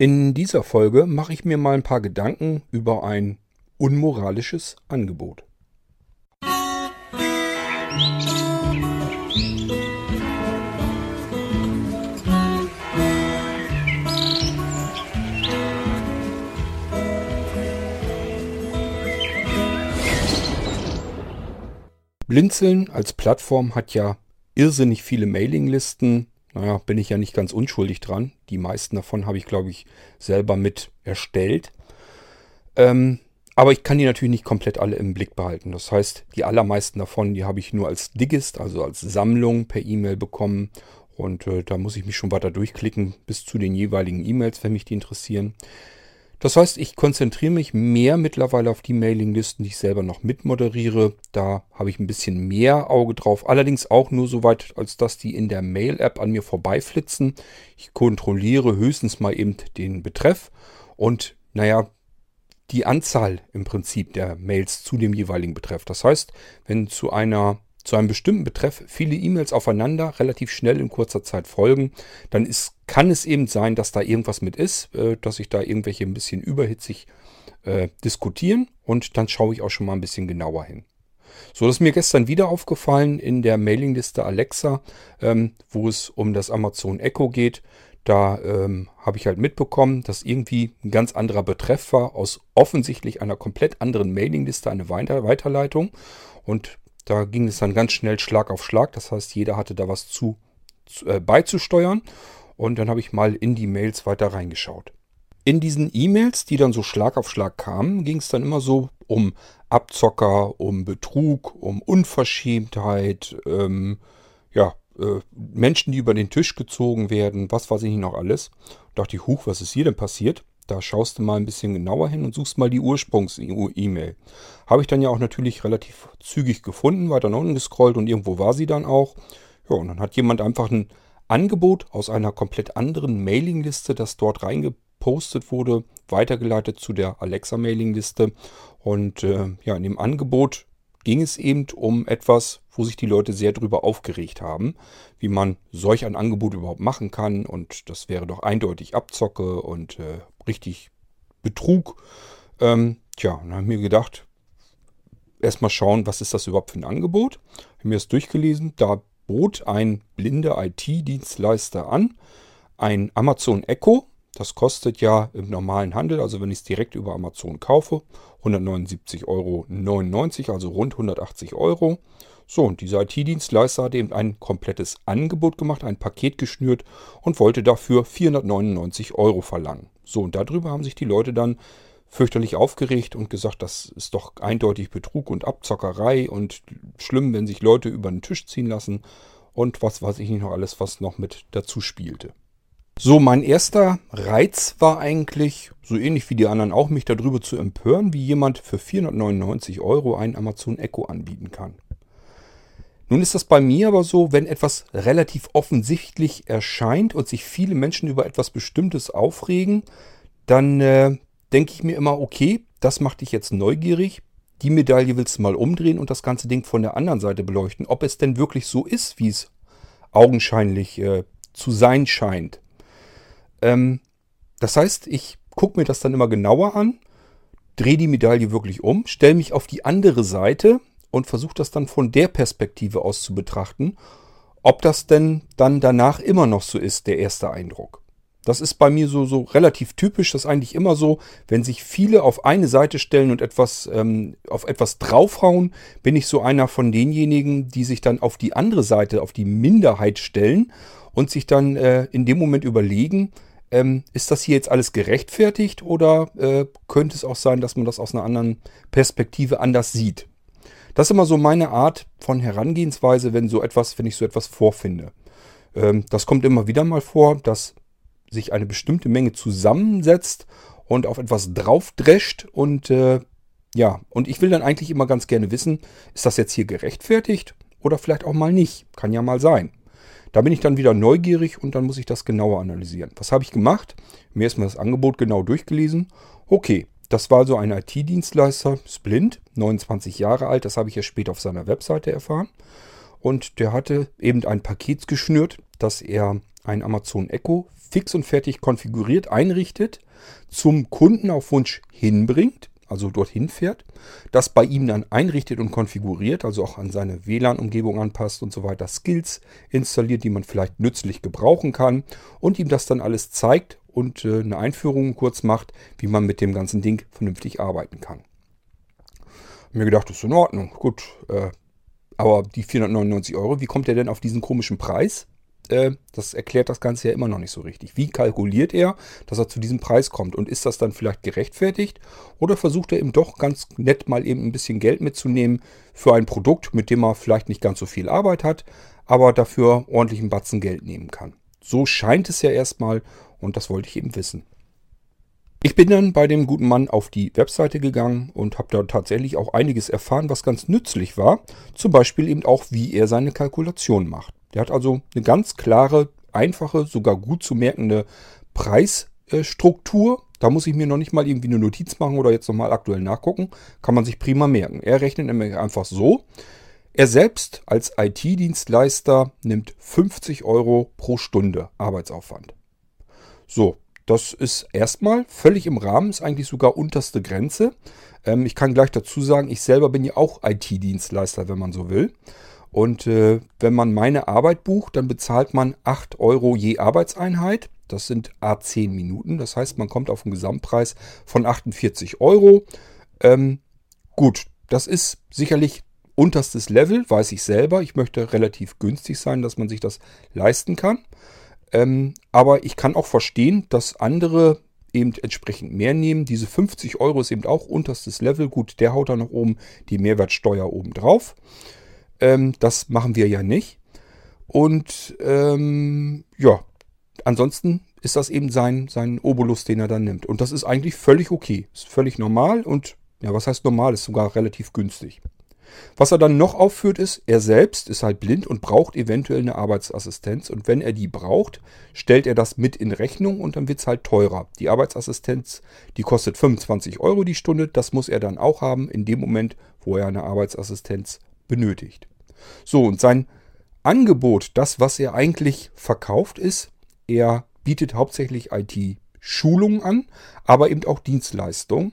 In dieser Folge mache ich mir mal ein paar Gedanken über ein unmoralisches Angebot. Blinzeln als Plattform hat ja irrsinnig viele Mailinglisten. Naja, bin ich ja nicht ganz unschuldig dran. Die meisten davon habe ich, glaube ich, selber mit erstellt. Ähm, aber ich kann die natürlich nicht komplett alle im Blick behalten. Das heißt, die allermeisten davon, die habe ich nur als Digist, also als Sammlung per E-Mail bekommen. Und äh, da muss ich mich schon weiter durchklicken bis zu den jeweiligen E-Mails, wenn mich die interessieren. Das heißt, ich konzentriere mich mehr mittlerweile auf die Mailinglisten, die ich selber noch mitmoderiere. Da habe ich ein bisschen mehr Auge drauf. Allerdings auch nur so weit, als dass die in der Mail-App an mir vorbeiflitzen. Ich kontrolliere höchstens mal eben den Betreff und naja, die Anzahl im Prinzip der Mails zu dem jeweiligen Betreff. Das heißt, wenn zu einer zu einem bestimmten Betreff viele E-Mails aufeinander relativ schnell in kurzer Zeit folgen, dann ist, kann es eben sein, dass da irgendwas mit ist, äh, dass sich da irgendwelche ein bisschen überhitzig äh, diskutieren und dann schaue ich auch schon mal ein bisschen genauer hin. So, das ist mir gestern wieder aufgefallen in der Mailingliste Alexa, ähm, wo es um das Amazon Echo geht. Da ähm, habe ich halt mitbekommen, dass irgendwie ein ganz anderer Betreff war, aus offensichtlich einer komplett anderen Mailingliste, eine Weiterleitung. Und da ging es dann ganz schnell Schlag auf Schlag. Das heißt, jeder hatte da was zu, zu äh, beizusteuern. Und dann habe ich mal in die Mails weiter reingeschaut. In diesen E-Mails, die dann so Schlag auf Schlag kamen, ging es dann immer so um Abzocker, um Betrug, um Unverschämtheit, ähm, ja, äh, Menschen, die über den Tisch gezogen werden, was weiß ich noch alles. Da dachte ich, huch, was ist hier denn passiert? Da schaust du mal ein bisschen genauer hin und suchst mal die Ursprungs-E-Mail. Habe ich dann ja auch natürlich relativ zügig gefunden, weiter nach unten gescrollt und irgendwo war sie dann auch. Ja, und dann hat jemand einfach ein Angebot aus einer komplett anderen Mailingliste, das dort reingepostet wurde, weitergeleitet zu der Alexa-Mailingliste. Und äh, ja, in dem Angebot ging es eben um etwas, wo sich die Leute sehr drüber aufgeregt haben, wie man solch ein Angebot überhaupt machen kann. Und das wäre doch eindeutig Abzocke und äh, richtig Betrug. Ähm, tja, dann habe ich mir gedacht, erstmal schauen, was ist das überhaupt für ein Angebot. Habe mir das durchgelesen. Da bot ein blinder IT-Dienstleister an, ein Amazon Echo. Das kostet ja im normalen Handel, also wenn ich es direkt über Amazon kaufe, 179,99 Euro, also rund 180 Euro. So, und dieser IT-Dienstleister hat eben ein komplettes Angebot gemacht, ein Paket geschnürt und wollte dafür 499 Euro verlangen. So, und darüber haben sich die Leute dann fürchterlich aufgeregt und gesagt, das ist doch eindeutig Betrug und Abzockerei und schlimm, wenn sich Leute über den Tisch ziehen lassen und was weiß ich nicht noch alles, was noch mit dazu spielte. So, mein erster Reiz war eigentlich, so ähnlich wie die anderen auch, mich darüber zu empören, wie jemand für 499 Euro einen Amazon Echo anbieten kann. Nun ist das bei mir aber so, wenn etwas relativ offensichtlich erscheint und sich viele Menschen über etwas Bestimmtes aufregen, dann äh, denke ich mir immer, okay, das macht dich jetzt neugierig. Die Medaille willst du mal umdrehen und das ganze Ding von der anderen Seite beleuchten, ob es denn wirklich so ist, wie es augenscheinlich äh, zu sein scheint. Ähm, das heißt, ich gucke mir das dann immer genauer an, drehe die Medaille wirklich um, stelle mich auf die andere Seite und versuche das dann von der Perspektive aus zu betrachten, ob das denn dann danach immer noch so ist, der erste Eindruck. Das ist bei mir so, so relativ typisch, das ist eigentlich immer so, wenn sich viele auf eine Seite stellen und etwas, ähm, auf etwas draufhauen, bin ich so einer von denjenigen, die sich dann auf die andere Seite, auf die Minderheit stellen und sich dann äh, in dem Moment überlegen, ähm, ist das hier jetzt alles gerechtfertigt oder äh, könnte es auch sein, dass man das aus einer anderen Perspektive anders sieht? Das ist immer so meine Art von Herangehensweise, wenn so etwas, wenn ich so etwas vorfinde. Ähm, das kommt immer wieder mal vor, dass sich eine bestimmte Menge zusammensetzt und auf etwas draufdrescht und äh, ja, und ich will dann eigentlich immer ganz gerne wissen, ist das jetzt hier gerechtfertigt oder vielleicht auch mal nicht? Kann ja mal sein. Da bin ich dann wieder neugierig und dann muss ich das genauer analysieren. Was habe ich gemacht? Mir erstmal das Angebot genau durchgelesen. Okay, das war so ein IT-Dienstleister, Splint, 29 Jahre alt, das habe ich ja später auf seiner Webseite erfahren. Und der hatte eben ein Paket geschnürt, dass er ein Amazon Echo fix und fertig konfiguriert einrichtet, zum Kunden auf Wunsch hinbringt, also dorthin fährt, das bei ihm dann einrichtet und konfiguriert, also auch an seine WLAN-Umgebung anpasst und so weiter, Skills installiert, die man vielleicht nützlich gebrauchen kann und ihm das dann alles zeigt und äh, eine Einführung kurz macht, wie man mit dem ganzen Ding vernünftig arbeiten kann. Mir gedacht, das ist in Ordnung, gut, äh, aber die 499 Euro, wie kommt er denn auf diesen komischen Preis? Äh, das erklärt das Ganze ja immer noch nicht so richtig. Wie kalkuliert er, dass er zu diesem Preis kommt? Und ist das dann vielleicht gerechtfertigt? Oder versucht er eben doch ganz nett mal eben ein bisschen Geld mitzunehmen für ein Produkt, mit dem er vielleicht nicht ganz so viel Arbeit hat, aber dafür ordentlichen Batzen Geld nehmen kann? So scheint es ja erstmal und das wollte ich eben wissen. Ich bin dann bei dem guten Mann auf die Webseite gegangen und habe da tatsächlich auch einiges erfahren, was ganz nützlich war. Zum Beispiel eben auch, wie er seine Kalkulation macht. Der hat also eine ganz klare, einfache, sogar gut zu merkende Preisstruktur. Da muss ich mir noch nicht mal irgendwie eine Notiz machen oder jetzt nochmal aktuell nachgucken. Kann man sich prima merken. Er rechnet nämlich einfach so. Er selbst als IT-Dienstleister nimmt 50 Euro pro Stunde Arbeitsaufwand. So, das ist erstmal völlig im Rahmen, ist eigentlich sogar unterste Grenze. Ähm, ich kann gleich dazu sagen, ich selber bin ja auch IT-Dienstleister, wenn man so will. Und äh, wenn man meine Arbeit bucht, dann bezahlt man 8 Euro je Arbeitseinheit. Das sind A10 Minuten. Das heißt, man kommt auf einen Gesamtpreis von 48 Euro. Ähm, gut, das ist sicherlich unterstes Level, weiß ich selber. Ich möchte relativ günstig sein, dass man sich das leisten kann. Ähm, aber ich kann auch verstehen, dass andere eben entsprechend mehr nehmen. Diese 50 Euro ist eben auch unterstes Level. Gut, der haut da noch oben die Mehrwertsteuer oben drauf. Ähm, das machen wir ja nicht. Und ähm, ja, ansonsten ist das eben sein, sein Obolus, den er dann nimmt. Und das ist eigentlich völlig okay. Ist völlig normal und ja, was heißt normal? Ist sogar relativ günstig. Was er dann noch aufführt ist, er selbst ist halt blind und braucht eventuell eine Arbeitsassistenz. Und wenn er die braucht, stellt er das mit in Rechnung und dann wird es halt teurer. Die Arbeitsassistenz, die kostet 25 Euro die Stunde. Das muss er dann auch haben in dem Moment, wo er eine Arbeitsassistenz benötigt. So, und sein Angebot, das, was er eigentlich verkauft, ist, er bietet hauptsächlich IT-Schulungen an, aber eben auch Dienstleistungen.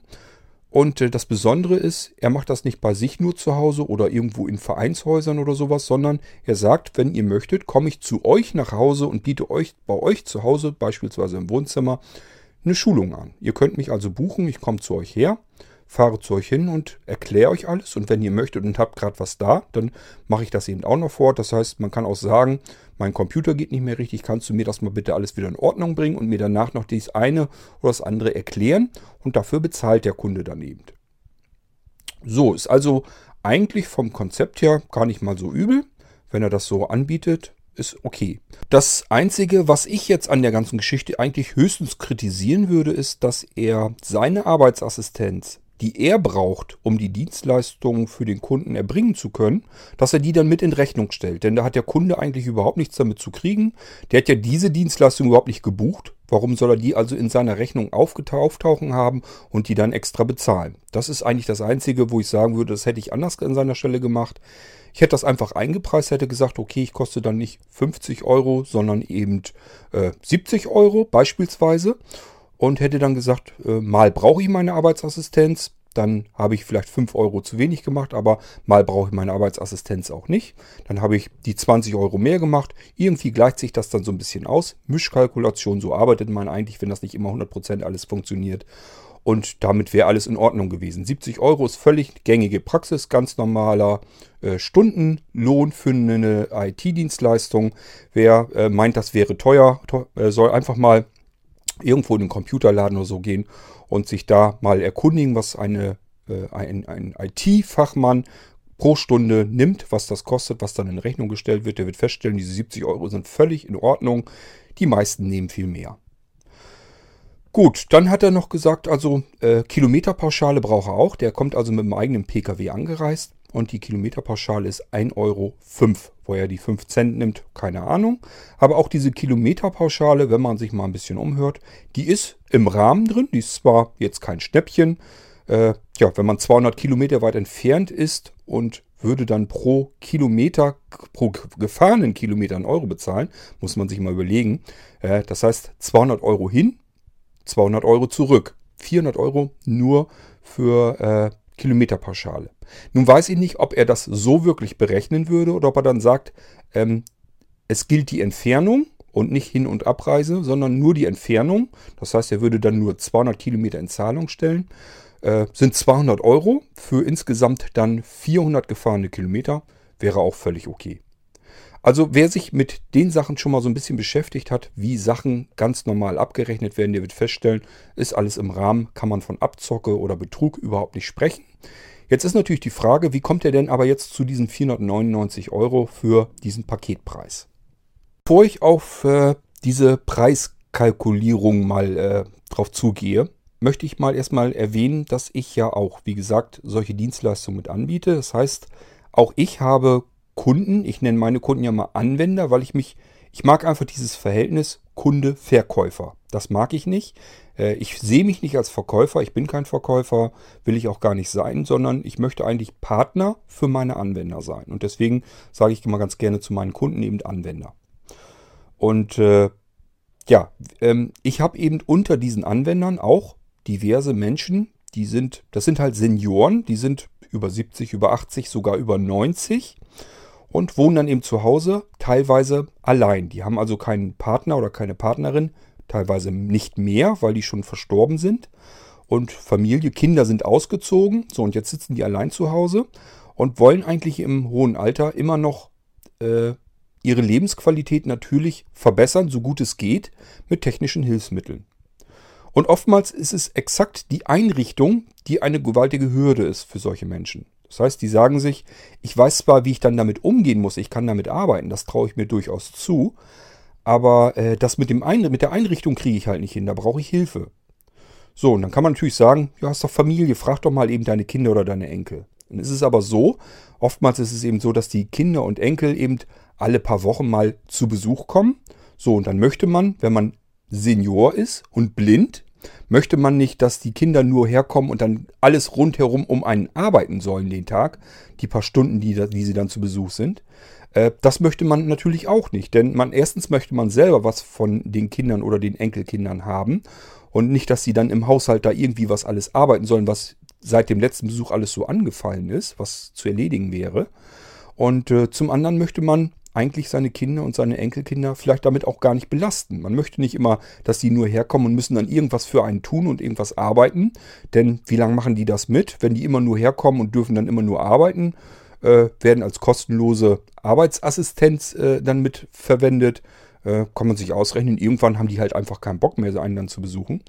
Und äh, das Besondere ist, er macht das nicht bei sich nur zu Hause oder irgendwo in Vereinshäusern oder sowas, sondern er sagt, wenn ihr möchtet, komme ich zu euch nach Hause und biete euch bei euch zu Hause, beispielsweise im Wohnzimmer, eine Schulung an. Ihr könnt mich also buchen, ich komme zu euch her fahre zu euch hin und erkläre euch alles. Und wenn ihr möchtet und habt gerade was da, dann mache ich das eben auch noch vor. Das heißt, man kann auch sagen, mein Computer geht nicht mehr richtig, kannst du mir das mal bitte alles wieder in Ordnung bringen und mir danach noch dies eine oder das andere erklären. Und dafür bezahlt der Kunde dann eben. So, ist also eigentlich vom Konzept her gar nicht mal so übel. Wenn er das so anbietet, ist okay. Das Einzige, was ich jetzt an der ganzen Geschichte eigentlich höchstens kritisieren würde, ist, dass er seine Arbeitsassistenz die er braucht, um die Dienstleistungen für den Kunden erbringen zu können, dass er die dann mit in Rechnung stellt. Denn da hat der Kunde eigentlich überhaupt nichts damit zu kriegen. Der hat ja diese Dienstleistung überhaupt nicht gebucht. Warum soll er die also in seiner Rechnung auftauchen haben und die dann extra bezahlen? Das ist eigentlich das Einzige, wo ich sagen würde, das hätte ich anders an seiner Stelle gemacht. Ich hätte das einfach eingepreist, hätte gesagt, okay, ich koste dann nicht 50 Euro, sondern eben äh, 70 Euro beispielsweise und hätte dann gesagt, äh, mal brauche ich meine Arbeitsassistenz, dann habe ich vielleicht 5 Euro zu wenig gemacht, aber mal brauche ich meine Arbeitsassistenz auch nicht. Dann habe ich die 20 Euro mehr gemacht. Irgendwie gleicht sich das dann so ein bisschen aus. Mischkalkulation, so arbeitet man eigentlich, wenn das nicht immer 100% alles funktioniert. Und damit wäre alles in Ordnung gewesen. 70 Euro ist völlig gängige Praxis, ganz normaler äh, Stundenlohn für eine IT-Dienstleistung. Wer äh, meint, das wäre teuer, to äh, soll einfach mal irgendwo in den Computerladen oder so gehen und sich da mal erkundigen, was eine, äh, ein, ein IT-Fachmann pro Stunde nimmt, was das kostet, was dann in Rechnung gestellt wird. Der wird feststellen, diese 70 Euro sind völlig in Ordnung. Die meisten nehmen viel mehr. Gut, dann hat er noch gesagt, also äh, Kilometerpauschale braucht er auch. Der kommt also mit dem eigenen Pkw angereist und die Kilometerpauschale ist 1,05 Euro. Wo er die 5 Cent nimmt, keine Ahnung. Aber auch diese Kilometerpauschale, wenn man sich mal ein bisschen umhört, die ist im Rahmen drin. Die ist zwar jetzt kein Schnäppchen. Äh, ja, wenn man 200 Kilometer weit entfernt ist und würde dann pro Kilometer, pro gefahrenen Kilometer einen Euro bezahlen. Muss man sich mal überlegen. Äh, das heißt 200 Euro hin, 200 Euro zurück. 400 Euro nur für äh, Kilometerpauschale. Nun weiß ich nicht, ob er das so wirklich berechnen würde oder ob er dann sagt, ähm, es gilt die Entfernung und nicht Hin- und Abreise, sondern nur die Entfernung. Das heißt, er würde dann nur 200 Kilometer in Zahlung stellen. Äh, sind 200 Euro für insgesamt dann 400 gefahrene Kilometer. Wäre auch völlig okay. Also wer sich mit den Sachen schon mal so ein bisschen beschäftigt hat, wie Sachen ganz normal abgerechnet werden, der wird feststellen, ist alles im Rahmen, kann man von Abzocke oder Betrug überhaupt nicht sprechen. Jetzt ist natürlich die Frage, wie kommt er denn aber jetzt zu diesen 499 Euro für diesen Paketpreis? Bevor ich auf äh, diese Preiskalkulierung mal äh, drauf zugehe, möchte ich mal erstmal erwähnen, dass ich ja auch, wie gesagt, solche Dienstleistungen mit anbiete. Das heißt, auch ich habe Kunden, ich nenne meine Kunden ja mal Anwender, weil ich mich, ich mag einfach dieses Verhältnis Kunde-Verkäufer. Das mag ich nicht. Äh, ich sehe mich nicht als Verkäufer, ich bin kein Verkäufer, will ich auch gar nicht sein, sondern ich möchte eigentlich Partner für meine Anwender sein. Und deswegen sage ich immer ganz gerne zu meinen Kunden eben Anwender. Und äh, ja, ähm, ich habe eben unter diesen Anwendern auch diverse Menschen, die sind, das sind halt Senioren, die sind über 70, über 80, sogar über 90 und wohnen dann eben zu Hause, teilweise allein. Die haben also keinen Partner oder keine Partnerin, teilweise nicht mehr, weil die schon verstorben sind. Und Familie, Kinder sind ausgezogen. So, und jetzt sitzen die allein zu Hause und wollen eigentlich im hohen Alter immer noch äh, ihre Lebensqualität natürlich verbessern, so gut es geht, mit technischen Hilfsmitteln. Und oftmals ist es exakt die Einrichtung, die eine gewaltige Hürde ist für solche Menschen. Das heißt, die sagen sich, ich weiß zwar, wie ich dann damit umgehen muss, ich kann damit arbeiten, das traue ich mir durchaus zu, aber äh, das mit, dem mit der Einrichtung kriege ich halt nicht hin, da brauche ich Hilfe. So, und dann kann man natürlich sagen, du hast doch Familie, frag doch mal eben deine Kinder oder deine Enkel. Dann ist es aber so, oftmals ist es eben so, dass die Kinder und Enkel eben alle paar Wochen mal zu Besuch kommen. So, und dann möchte man, wenn man Senior ist und blind, möchte man nicht, dass die Kinder nur herkommen und dann alles rundherum um einen arbeiten sollen den Tag, die paar Stunden, die, die sie dann zu Besuch sind. Äh, das möchte man natürlich auch nicht, denn man erstens möchte man selber was von den Kindern oder den Enkelkindern haben und nicht, dass sie dann im Haushalt da irgendwie was alles arbeiten sollen, was seit dem letzten Besuch alles so angefallen ist, was zu erledigen wäre. Und äh, zum anderen möchte man eigentlich seine Kinder und seine Enkelkinder vielleicht damit auch gar nicht belasten. Man möchte nicht immer, dass die nur herkommen und müssen dann irgendwas für einen tun und irgendwas arbeiten. Denn wie lange machen die das mit? Wenn die immer nur herkommen und dürfen dann immer nur arbeiten, äh, werden als kostenlose Arbeitsassistenz äh, dann mit verwendet. Äh, kann man sich ausrechnen. Irgendwann haben die halt einfach keinen Bock mehr, einen dann zu besuchen.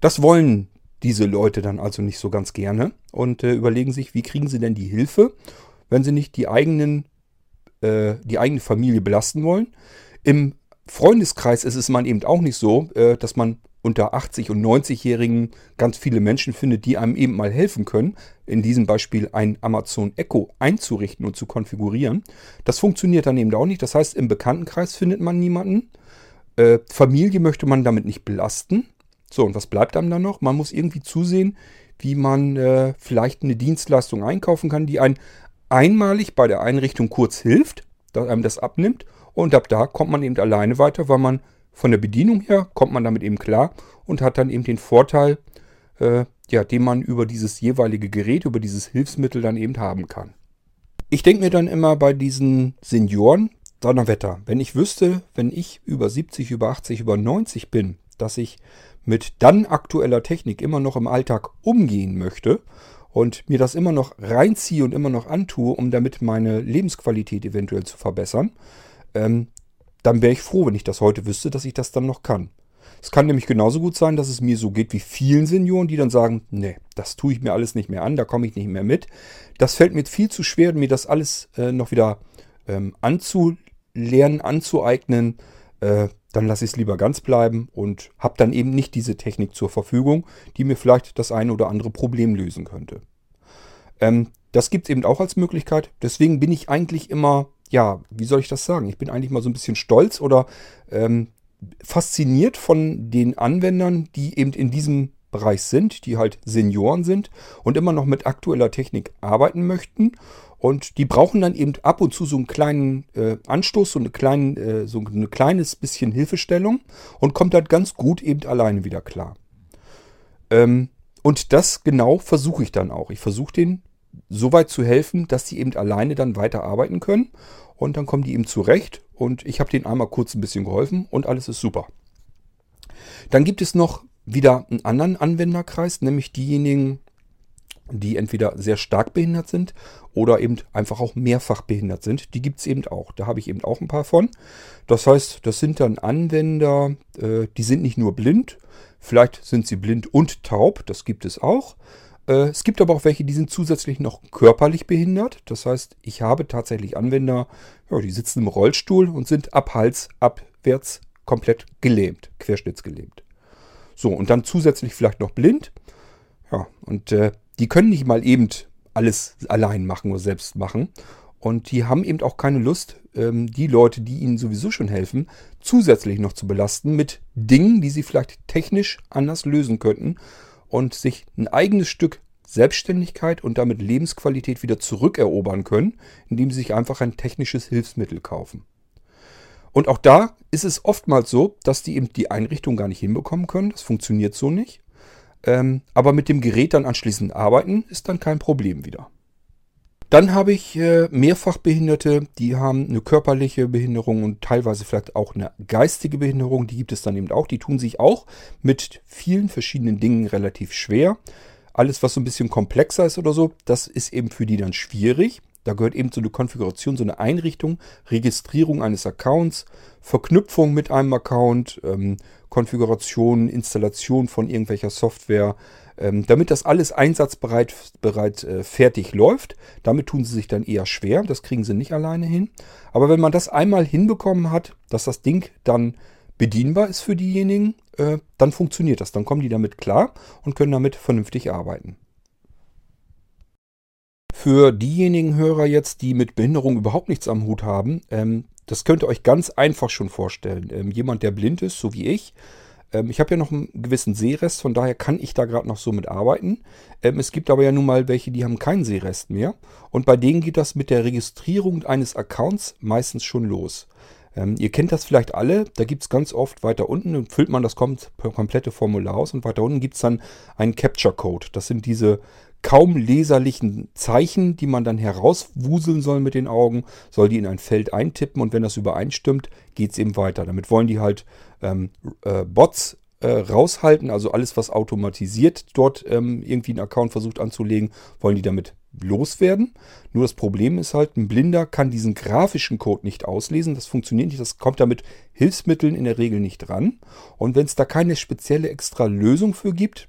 Das wollen diese Leute dann also nicht so ganz gerne und äh, überlegen sich, wie kriegen sie denn die Hilfe, wenn sie nicht die eigenen äh, die eigene Familie belasten wollen. Im Freundeskreis ist es man eben auch nicht so, äh, dass man unter 80 und 90-Jährigen ganz viele Menschen findet, die einem eben mal helfen können, in diesem Beispiel ein Amazon Echo einzurichten und zu konfigurieren. Das funktioniert dann eben auch nicht. Das heißt, im Bekanntenkreis findet man niemanden. Äh, Familie möchte man damit nicht belasten. So, und was bleibt einem dann noch? Man muss irgendwie zusehen, wie man äh, vielleicht eine Dienstleistung einkaufen kann, die einen einmalig bei der Einrichtung kurz hilft, dass einem das abnimmt und ab da kommt man eben alleine weiter, weil man von der Bedienung her kommt man damit eben klar und hat dann eben den Vorteil, äh, ja, den man über dieses jeweilige Gerät, über dieses Hilfsmittel dann eben haben kann. Ich denke mir dann immer bei diesen Senioren, Donnerwetter, wenn ich wüsste, wenn ich über 70, über 80, über 90 bin, dass ich mit dann aktueller Technik immer noch im Alltag umgehen möchte und mir das immer noch reinziehe und immer noch antue, um damit meine Lebensqualität eventuell zu verbessern, ähm, dann wäre ich froh, wenn ich das heute wüsste, dass ich das dann noch kann. Es kann nämlich genauso gut sein, dass es mir so geht wie vielen Senioren, die dann sagen, nee, das tue ich mir alles nicht mehr an, da komme ich nicht mehr mit. Das fällt mir viel zu schwer, mir das alles äh, noch wieder ähm, anzulernen, anzueignen. Äh, dann lasse ich es lieber ganz bleiben und habe dann eben nicht diese Technik zur Verfügung, die mir vielleicht das eine oder andere Problem lösen könnte. Ähm, das gibt es eben auch als Möglichkeit. Deswegen bin ich eigentlich immer, ja, wie soll ich das sagen? Ich bin eigentlich mal so ein bisschen stolz oder ähm, fasziniert von den Anwendern, die eben in diesem Bereich sind, die halt Senioren sind und immer noch mit aktueller Technik arbeiten möchten. Und die brauchen dann eben ab und zu so einen kleinen äh, Anstoß, so, eine kleinen, äh, so ein kleines bisschen Hilfestellung und kommt dann ganz gut eben alleine wieder klar. Ähm, und das genau versuche ich dann auch. Ich versuche denen so weit zu helfen, dass sie eben alleine dann weiter arbeiten können. Und dann kommen die eben zurecht. Und ich habe denen einmal kurz ein bisschen geholfen und alles ist super. Dann gibt es noch wieder einen anderen Anwenderkreis, nämlich diejenigen, die entweder sehr stark behindert sind oder eben einfach auch mehrfach behindert sind. Die gibt es eben auch. Da habe ich eben auch ein paar von. Das heißt, das sind dann Anwender, äh, die sind nicht nur blind, vielleicht sind sie blind und taub, das gibt es auch. Äh, es gibt aber auch welche, die sind zusätzlich noch körperlich behindert. Das heißt, ich habe tatsächlich Anwender, ja, die sitzen im Rollstuhl und sind ab Hals abwärts komplett gelähmt, querschnittsgelähmt. So, und dann zusätzlich vielleicht noch blind. Ja, und äh, die können nicht mal eben alles allein machen oder selbst machen. Und die haben eben auch keine Lust, ähm, die Leute, die ihnen sowieso schon helfen, zusätzlich noch zu belasten mit Dingen, die sie vielleicht technisch anders lösen könnten und sich ein eigenes Stück Selbstständigkeit und damit Lebensqualität wieder zurückerobern können, indem sie sich einfach ein technisches Hilfsmittel kaufen. Und auch da ist es oftmals so, dass die eben die Einrichtung gar nicht hinbekommen können. Das funktioniert so nicht. Ähm, aber mit dem Gerät dann anschließend arbeiten, ist dann kein Problem wieder. Dann habe ich äh, Mehrfachbehinderte, die haben eine körperliche Behinderung und teilweise vielleicht auch eine geistige Behinderung. Die gibt es dann eben auch. Die tun sich auch mit vielen verschiedenen Dingen relativ schwer. Alles, was so ein bisschen komplexer ist oder so, das ist eben für die dann schwierig. Da gehört eben so eine Konfiguration, so eine Einrichtung, Registrierung eines Accounts, Verknüpfung mit einem Account, ähm, Konfiguration, Installation von irgendwelcher Software, ähm, damit das alles einsatzbereit bereit, äh, fertig läuft. Damit tun sie sich dann eher schwer, das kriegen sie nicht alleine hin. Aber wenn man das einmal hinbekommen hat, dass das Ding dann bedienbar ist für diejenigen, äh, dann funktioniert das. Dann kommen die damit klar und können damit vernünftig arbeiten. Für diejenigen Hörer jetzt, die mit Behinderung überhaupt nichts am Hut haben, ähm, das könnt ihr euch ganz einfach schon vorstellen. Ähm, jemand, der blind ist, so wie ich, ähm, ich habe ja noch einen gewissen Sehrest, von daher kann ich da gerade noch so mit arbeiten. Ähm, es gibt aber ja nun mal welche, die haben keinen Sehrest mehr. Und bei denen geht das mit der Registrierung eines Accounts meistens schon los. Ähm, ihr kennt das vielleicht alle, da gibt es ganz oft weiter unten, füllt man das komplette Formular aus und weiter unten gibt es dann einen Capture Code. Das sind diese kaum leserlichen Zeichen, die man dann herauswuseln soll mit den Augen, soll die in ein Feld eintippen und wenn das übereinstimmt, geht es eben weiter. Damit wollen die halt ähm, äh, Bots äh, raushalten, also alles, was automatisiert dort ähm, irgendwie einen Account versucht anzulegen, wollen die damit loswerden. Nur das Problem ist halt, ein Blinder kann diesen grafischen Code nicht auslesen. Das funktioniert nicht. Das kommt damit Hilfsmitteln in der Regel nicht dran. Und wenn es da keine spezielle extra Lösung für gibt,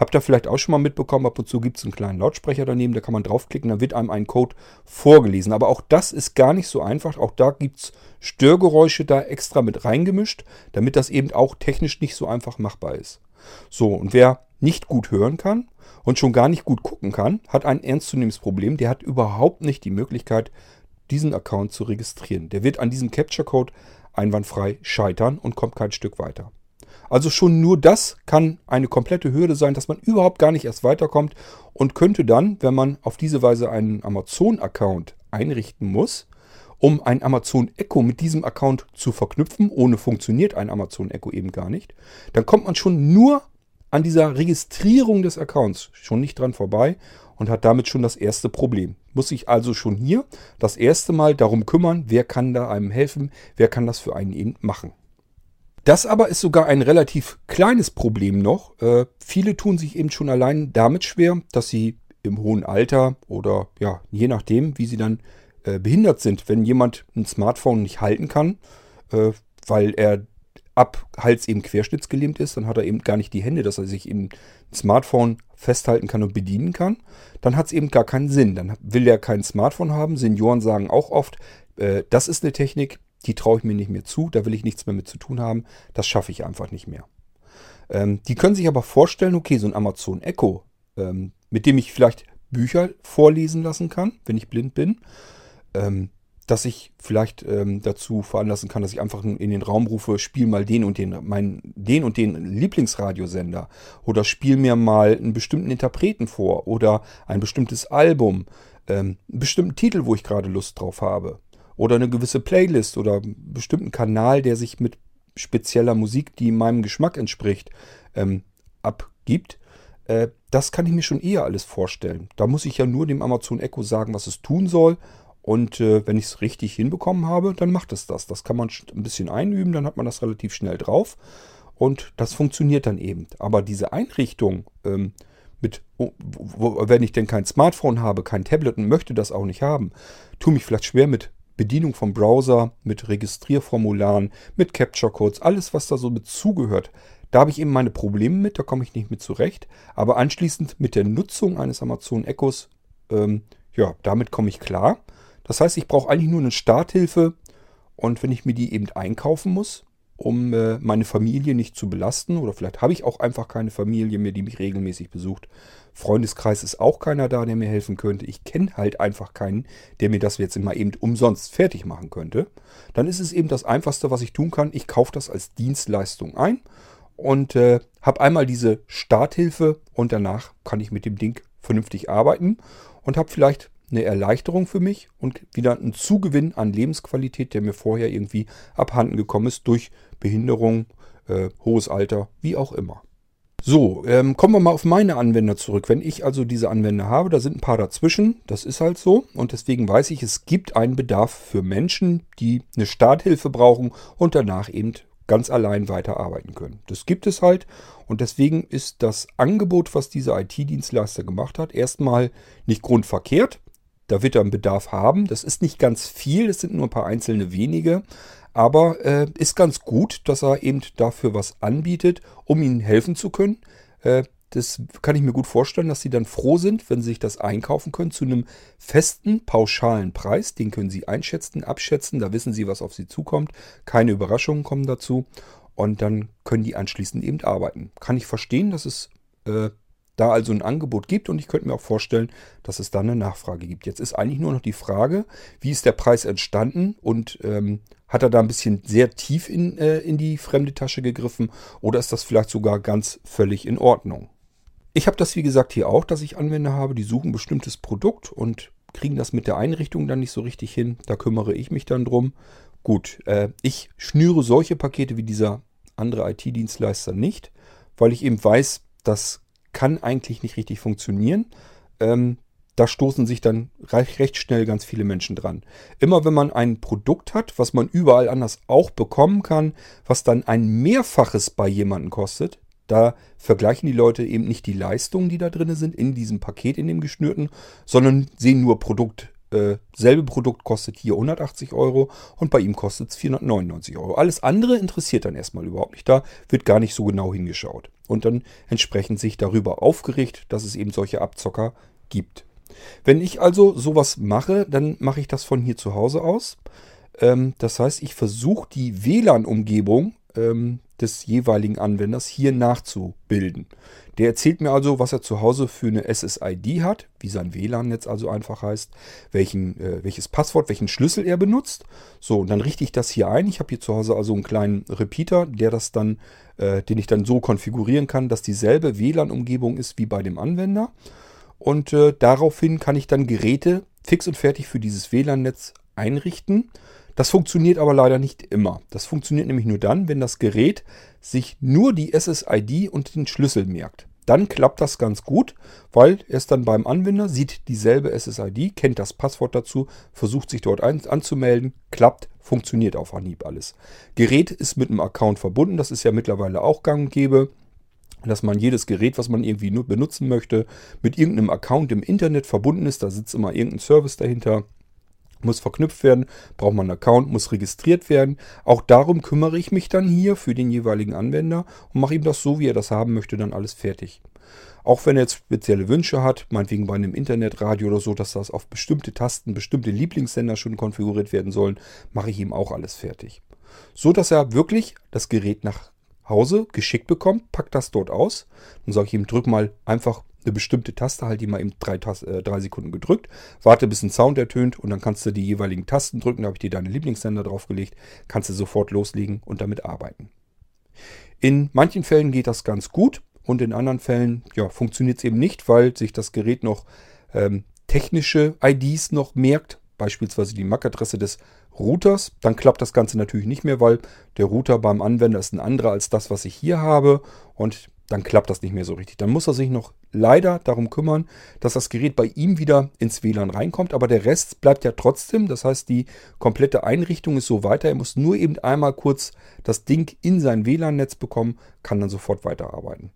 Habt ihr vielleicht auch schon mal mitbekommen, ab und zu gibt es einen kleinen Lautsprecher daneben, da kann man draufklicken, dann wird einem ein Code vorgelesen. Aber auch das ist gar nicht so einfach. Auch da gibt es Störgeräusche da extra mit reingemischt, damit das eben auch technisch nicht so einfach machbar ist. So, und wer nicht gut hören kann und schon gar nicht gut gucken kann, hat ein ernstzunehmendes Problem. Der hat überhaupt nicht die Möglichkeit, diesen Account zu registrieren. Der wird an diesem Capture Code einwandfrei scheitern und kommt kein Stück weiter. Also schon nur das kann eine komplette Hürde sein, dass man überhaupt gar nicht erst weiterkommt und könnte dann, wenn man auf diese Weise einen Amazon-Account einrichten muss, um ein Amazon Echo mit diesem Account zu verknüpfen, ohne funktioniert ein Amazon Echo eben gar nicht, dann kommt man schon nur an dieser Registrierung des Accounts schon nicht dran vorbei und hat damit schon das erste Problem. Muss sich also schon hier das erste Mal darum kümmern, wer kann da einem helfen, wer kann das für einen eben machen. Das aber ist sogar ein relativ kleines Problem noch. Äh, viele tun sich eben schon allein damit schwer, dass sie im hohen Alter oder ja, je nachdem, wie sie dann äh, behindert sind, wenn jemand ein Smartphone nicht halten kann, äh, weil er ab Hals eben querschnittsgelähmt ist, dann hat er eben gar nicht die Hände, dass er sich in ein Smartphone festhalten kann und bedienen kann, dann hat es eben gar keinen Sinn. Dann will er kein Smartphone haben. Senioren sagen auch oft, äh, das ist eine Technik, die traue ich mir nicht mehr zu, da will ich nichts mehr mit zu tun haben, das schaffe ich einfach nicht mehr. Ähm, die können sich aber vorstellen, okay, so ein Amazon Echo, ähm, mit dem ich vielleicht Bücher vorlesen lassen kann, wenn ich blind bin, ähm, dass ich vielleicht ähm, dazu veranlassen kann, dass ich einfach in den Raum rufe, spiel mal den und den, mein, den und den Lieblingsradiosender oder spiel mir mal einen bestimmten Interpreten vor oder ein bestimmtes Album, ähm, einen bestimmten Titel, wo ich gerade Lust drauf habe oder eine gewisse Playlist oder einen bestimmten Kanal, der sich mit spezieller Musik, die meinem Geschmack entspricht, ähm, abgibt. Äh, das kann ich mir schon eher alles vorstellen. Da muss ich ja nur dem Amazon Echo sagen, was es tun soll und äh, wenn ich es richtig hinbekommen habe, dann macht es das. Das kann man ein bisschen einüben, dann hat man das relativ schnell drauf. Und das funktioniert dann eben. Aber diese Einrichtung ähm, mit, wo, wenn ich denn kein Smartphone habe, kein Tablet und möchte das auch nicht haben, tue mich vielleicht schwer mit Bedienung vom Browser, mit Registrierformularen, mit Capture Codes, alles was da so mit zugehört. Da habe ich eben meine Probleme mit, da komme ich nicht mit zurecht. Aber anschließend mit der Nutzung eines Amazon Echos, ähm, ja, damit komme ich klar. Das heißt, ich brauche eigentlich nur eine Starthilfe und wenn ich mir die eben einkaufen muss, um äh, meine Familie nicht zu belasten oder vielleicht habe ich auch einfach keine Familie mehr, die mich regelmäßig besucht. Freundeskreis ist auch keiner da, der mir helfen könnte. Ich kenne halt einfach keinen, der mir das jetzt immer eben umsonst fertig machen könnte. Dann ist es eben das Einfachste, was ich tun kann. Ich kaufe das als Dienstleistung ein und äh, habe einmal diese Starthilfe und danach kann ich mit dem Ding vernünftig arbeiten und habe vielleicht eine Erleichterung für mich und wieder ein Zugewinn an Lebensqualität, der mir vorher irgendwie abhanden gekommen ist durch Behinderung, äh, hohes Alter, wie auch immer. So, ähm, kommen wir mal auf meine Anwender zurück. Wenn ich also diese Anwender habe, da sind ein paar dazwischen, das ist halt so. Und deswegen weiß ich, es gibt einen Bedarf für Menschen, die eine Starthilfe brauchen und danach eben ganz allein weiterarbeiten können. Das gibt es halt und deswegen ist das Angebot, was dieser IT-Dienstleister gemacht hat, erstmal nicht grundverkehrt. Da wird er einen Bedarf haben. Das ist nicht ganz viel, das sind nur ein paar einzelne wenige. Aber äh, ist ganz gut, dass er eben dafür was anbietet, um ihnen helfen zu können. Äh, das kann ich mir gut vorstellen, dass sie dann froh sind, wenn sie sich das einkaufen können zu einem festen, pauschalen Preis. Den können sie einschätzen, abschätzen. Da wissen sie, was auf sie zukommt. Keine Überraschungen kommen dazu. Und dann können die anschließend eben arbeiten. Kann ich verstehen, dass es äh, da also ein Angebot gibt und ich könnte mir auch vorstellen, dass es dann eine Nachfrage gibt. Jetzt ist eigentlich nur noch die Frage, wie ist der Preis entstanden und ähm, hat er da ein bisschen sehr tief in, äh, in die fremde Tasche gegriffen oder ist das vielleicht sogar ganz völlig in Ordnung? Ich habe das wie gesagt hier auch, dass ich Anwender habe, die suchen bestimmtes Produkt und kriegen das mit der Einrichtung dann nicht so richtig hin. Da kümmere ich mich dann drum. Gut, äh, ich schnüre solche Pakete wie dieser andere IT-Dienstleister nicht, weil ich eben weiß, dass kann eigentlich nicht richtig funktionieren. Ähm, da stoßen sich dann recht schnell ganz viele Menschen dran. Immer wenn man ein Produkt hat, was man überall anders auch bekommen kann, was dann ein Mehrfaches bei jemandem kostet, da vergleichen die Leute eben nicht die Leistungen, die da drin sind, in diesem Paket, in dem geschnürten, sondern sehen nur Produkt äh, selbe Produkt kostet hier 180 Euro und bei ihm kostet es 499 Euro. Alles andere interessiert dann erstmal überhaupt nicht. Da wird gar nicht so genau hingeschaut. Und dann entsprechend sich darüber aufgeregt, dass es eben solche Abzocker gibt. Wenn ich also sowas mache, dann mache ich das von hier zu Hause aus. Ähm, das heißt, ich versuche die WLAN-Umgebung ähm, des jeweiligen Anwenders hier nachzubilden. Der erzählt mir also, was er zu Hause für eine SSID hat, wie sein WLAN-Netz also einfach heißt, welchen, äh, welches Passwort, welchen Schlüssel er benutzt. So, und dann richte ich das hier ein. Ich habe hier zu Hause also einen kleinen Repeater, der das dann, äh, den ich dann so konfigurieren kann, dass dieselbe WLAN-Umgebung ist wie bei dem Anwender. Und äh, daraufhin kann ich dann Geräte fix und fertig für dieses WLAN-Netz einrichten. Das funktioniert aber leider nicht immer. Das funktioniert nämlich nur dann, wenn das Gerät sich nur die SSID und den Schlüssel merkt. Dann klappt das ganz gut, weil er es dann beim Anwender sieht dieselbe SSID, kennt das Passwort dazu, versucht sich dort anzumelden, klappt, funktioniert auf Anhieb alles. Gerät ist mit einem Account verbunden, das ist ja mittlerweile auch gang und gäbe dass man jedes Gerät, was man irgendwie benutzen möchte, mit irgendeinem Account im Internet verbunden ist. Da sitzt immer irgendein Service dahinter muss verknüpft werden, braucht man einen Account, muss registriert werden. Auch darum kümmere ich mich dann hier für den jeweiligen Anwender und mache ihm das so, wie er das haben möchte, dann alles fertig. Auch wenn er jetzt spezielle Wünsche hat, meinetwegen bei einem Internetradio oder so, dass das auf bestimmte Tasten, bestimmte Lieblingssender schon konfiguriert werden sollen, mache ich ihm auch alles fertig. So dass er wirklich das Gerät nach Hause geschickt bekommt, packt das dort aus. Dann sage ich ihm, drück mal einfach eine bestimmte Taste, halt die mal eben drei, äh, drei Sekunden gedrückt, warte bis ein Sound ertönt und dann kannst du die jeweiligen Tasten drücken, da habe ich dir deine Lieblingssender draufgelegt, kannst du sofort loslegen und damit arbeiten. In manchen Fällen geht das ganz gut und in anderen Fällen ja, funktioniert es eben nicht, weil sich das Gerät noch ähm, technische IDs noch merkt, beispielsweise die MAC-Adresse des Routers. Dann klappt das Ganze natürlich nicht mehr, weil der Router beim Anwender ist ein anderer als das, was ich hier habe und dann klappt das nicht mehr so richtig. Dann muss er sich noch leider darum kümmern, dass das Gerät bei ihm wieder ins WLAN reinkommt, aber der Rest bleibt ja trotzdem. Das heißt, die komplette Einrichtung ist so weiter. Er muss nur eben einmal kurz das Ding in sein WLAN-Netz bekommen, kann dann sofort weiterarbeiten.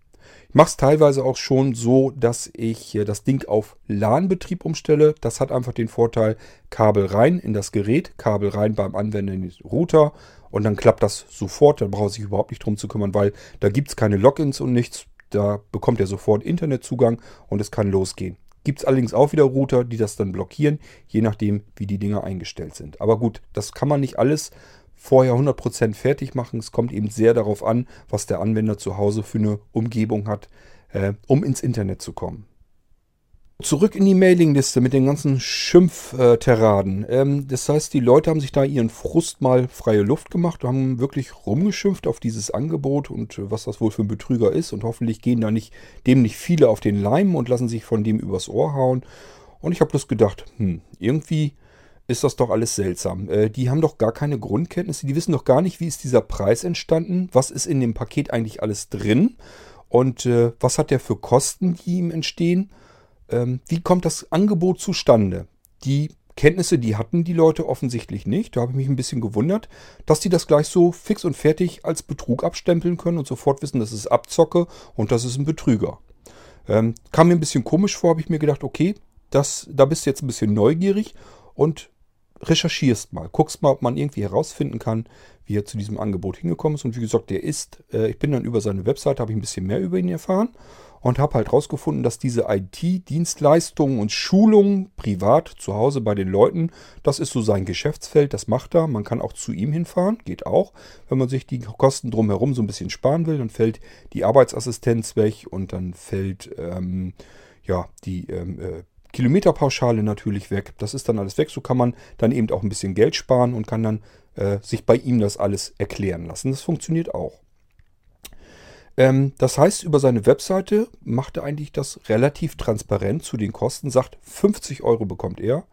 Ich mache es teilweise auch schon so, dass ich das Ding auf LAN-Betrieb umstelle. Das hat einfach den Vorteil, Kabel rein in das Gerät, Kabel rein beim Anwender in den Router und dann klappt das sofort. Da braucht sich überhaupt nicht drum zu kümmern, weil da gibt es keine Logins und nichts. Da bekommt er sofort Internetzugang und es kann losgehen. Gibt es allerdings auch wieder Router, die das dann blockieren, je nachdem, wie die Dinger eingestellt sind. Aber gut, das kann man nicht alles vorher 100% fertig machen. Es kommt eben sehr darauf an, was der Anwender zu Hause für eine Umgebung hat, äh, um ins Internet zu kommen. Zurück in die Mailingliste mit den ganzen Schimpfteraden. Ähm, das heißt, die Leute haben sich da ihren Frust mal freie Luft gemacht haben wirklich rumgeschimpft auf dieses Angebot und was das wohl für ein Betrüger ist. Und hoffentlich gehen da nicht, dem nicht viele auf den Leim und lassen sich von dem übers Ohr hauen. Und ich habe bloß gedacht, hm, irgendwie ist das doch alles seltsam. Äh, die haben doch gar keine Grundkenntnisse, die wissen doch gar nicht, wie ist dieser Preis entstanden, was ist in dem Paket eigentlich alles drin und äh, was hat der für Kosten, die ihm entstehen ähm, wie kommt das Angebot zustande? Die Kenntnisse, die hatten die Leute offensichtlich nicht. Da habe ich mich ein bisschen gewundert, dass die das gleich so fix und fertig als Betrug abstempeln können und sofort wissen, das ist Abzocke und das ist ein Betrüger. Ähm, kam mir ein bisschen komisch vor, habe ich mir gedacht, okay, das, da bist du jetzt ein bisschen neugierig und recherchierst mal, guckst mal, ob man irgendwie herausfinden kann, wie er zu diesem Angebot hingekommen ist. Und wie gesagt, der ist, äh, ich bin dann über seine Webseite, habe ich ein bisschen mehr über ihn erfahren und habe halt rausgefunden, dass diese IT-Dienstleistungen und Schulungen privat zu Hause bei den Leuten, das ist so sein Geschäftsfeld, das macht er. Man kann auch zu ihm hinfahren, geht auch. Wenn man sich die Kosten drumherum so ein bisschen sparen will, dann fällt die Arbeitsassistenz weg und dann fällt ähm, ja die ähm, äh, Kilometerpauschale natürlich weg. Das ist dann alles weg. So kann man dann eben auch ein bisschen Geld sparen und kann dann äh, sich bei ihm das alles erklären lassen. Das funktioniert auch. Ähm, das heißt, über seine Webseite macht er eigentlich das relativ transparent zu den Kosten, sagt 50 Euro bekommt er,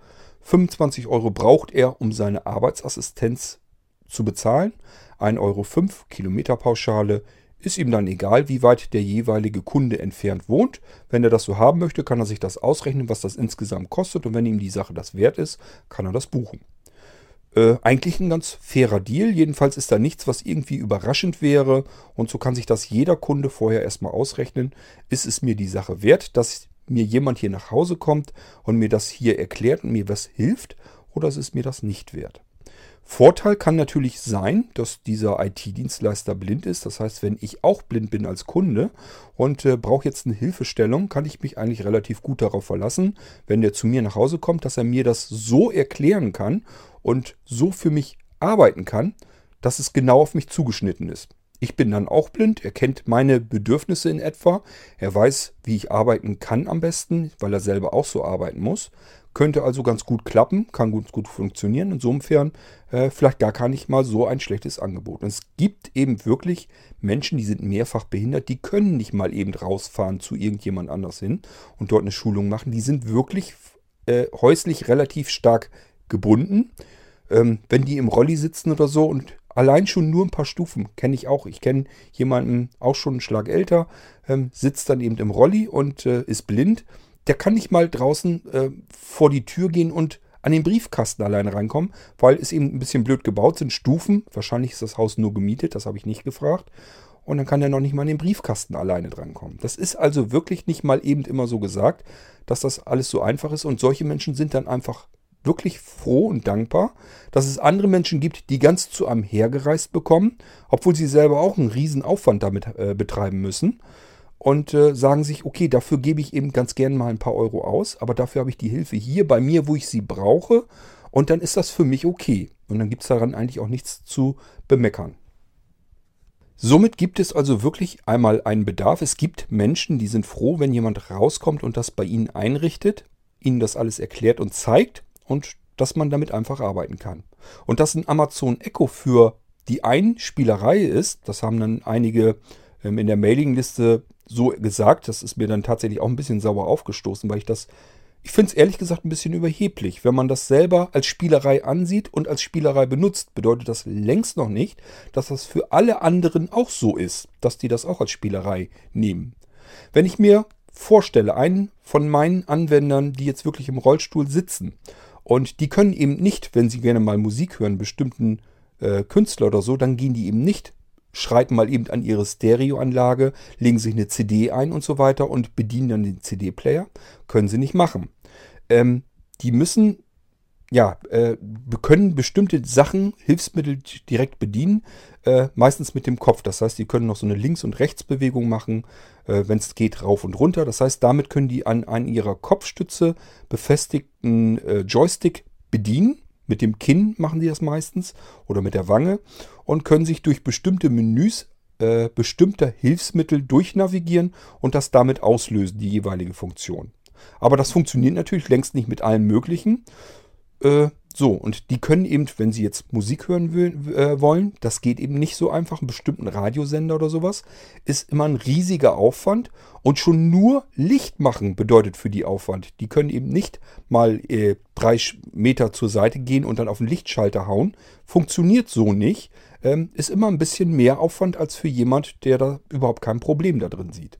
25 Euro braucht er, um seine Arbeitsassistenz zu bezahlen, 1,05 Euro Kilometerpauschale, ist ihm dann egal, wie weit der jeweilige Kunde entfernt wohnt. Wenn er das so haben möchte, kann er sich das ausrechnen, was das insgesamt kostet. Und wenn ihm die Sache das wert ist, kann er das buchen. Äh, eigentlich ein ganz fairer Deal. Jedenfalls ist da nichts, was irgendwie überraschend wäre. Und so kann sich das jeder Kunde vorher erstmal ausrechnen. Ist es mir die Sache wert, dass mir jemand hier nach Hause kommt und mir das hier erklärt und mir was hilft? Oder ist es mir das nicht wert? Vorteil kann natürlich sein, dass dieser IT-Dienstleister blind ist. Das heißt, wenn ich auch blind bin als Kunde und äh, brauche jetzt eine Hilfestellung, kann ich mich eigentlich relativ gut darauf verlassen, wenn der zu mir nach Hause kommt, dass er mir das so erklären kann und so für mich arbeiten kann, dass es genau auf mich zugeschnitten ist. Ich bin dann auch blind, er kennt meine Bedürfnisse in etwa, er weiß, wie ich arbeiten kann am besten, weil er selber auch so arbeiten muss. Könnte also ganz gut klappen, kann gut, gut funktionieren. Insofern äh, vielleicht gar gar nicht mal so ein schlechtes Angebot. Und es gibt eben wirklich Menschen, die sind mehrfach behindert, die können nicht mal eben rausfahren zu irgendjemand anders hin und dort eine Schulung machen. Die sind wirklich äh, häuslich relativ stark gebunden. Ähm, wenn die im Rolli sitzen oder so und allein schon nur ein paar Stufen kenne ich auch. Ich kenne jemanden auch schon einen Schlag älter, ähm, sitzt dann eben im Rolli und äh, ist blind. Der kann nicht mal draußen äh, vor die Tür gehen und an den Briefkasten alleine reinkommen, weil es eben ein bisschen blöd gebaut sind. Stufen, wahrscheinlich ist das Haus nur gemietet, das habe ich nicht gefragt. Und dann kann er noch nicht mal an den Briefkasten alleine drankommen. Das ist also wirklich nicht mal eben immer so gesagt, dass das alles so einfach ist. Und solche Menschen sind dann einfach wirklich froh und dankbar, dass es andere Menschen gibt, die ganz zu einem hergereist bekommen, obwohl sie selber auch einen riesen Aufwand damit äh, betreiben müssen und äh, sagen sich, okay, dafür gebe ich eben ganz gern mal ein paar Euro aus, aber dafür habe ich die Hilfe hier bei mir, wo ich sie brauche und dann ist das für mich okay. Und dann gibt es daran eigentlich auch nichts zu bemeckern. Somit gibt es also wirklich einmal einen Bedarf. Es gibt Menschen, die sind froh, wenn jemand rauskommt und das bei ihnen einrichtet, ihnen das alles erklärt und zeigt und dass man damit einfach arbeiten kann. Und dass ein Amazon Echo für die Einspielerei ist, das haben dann einige ähm, in der Mailingliste so gesagt. Das ist mir dann tatsächlich auch ein bisschen sauer aufgestoßen, weil ich das, ich finde es ehrlich gesagt ein bisschen überheblich. Wenn man das selber als Spielerei ansieht und als Spielerei benutzt, bedeutet das längst noch nicht, dass das für alle anderen auch so ist, dass die das auch als Spielerei nehmen. Wenn ich mir vorstelle, einen von meinen Anwendern, die jetzt wirklich im Rollstuhl sitzen und die können eben nicht, wenn sie gerne mal Musik hören, bestimmten äh, Künstler oder so, dann gehen die eben nicht schreiten mal eben an ihre Stereoanlage, legen sich eine CD ein und so weiter und bedienen dann den CD-Player. Können sie nicht machen. Ähm, die müssen, ja, äh, können bestimmte Sachen, Hilfsmittel direkt bedienen, äh, meistens mit dem Kopf. Das heißt, die können noch so eine Links- und Rechtsbewegung machen, äh, wenn es geht, rauf und runter. Das heißt, damit können die an, an ihrer Kopfstütze befestigten äh, Joystick bedienen mit dem Kinn machen die das meistens oder mit der Wange und können sich durch bestimmte Menüs äh, bestimmter Hilfsmittel durchnavigieren und das damit auslösen, die jeweilige Funktion. Aber das funktioniert natürlich längst nicht mit allen möglichen. Äh, so, und die können eben, wenn sie jetzt Musik hören will, äh, wollen, das geht eben nicht so einfach, einen bestimmten Radiosender oder sowas, ist immer ein riesiger Aufwand. Und schon nur Licht machen bedeutet für die Aufwand. Die können eben nicht mal äh, drei Meter zur Seite gehen und dann auf den Lichtschalter hauen. Funktioniert so nicht. Ähm, ist immer ein bisschen mehr Aufwand als für jemand, der da überhaupt kein Problem da drin sieht.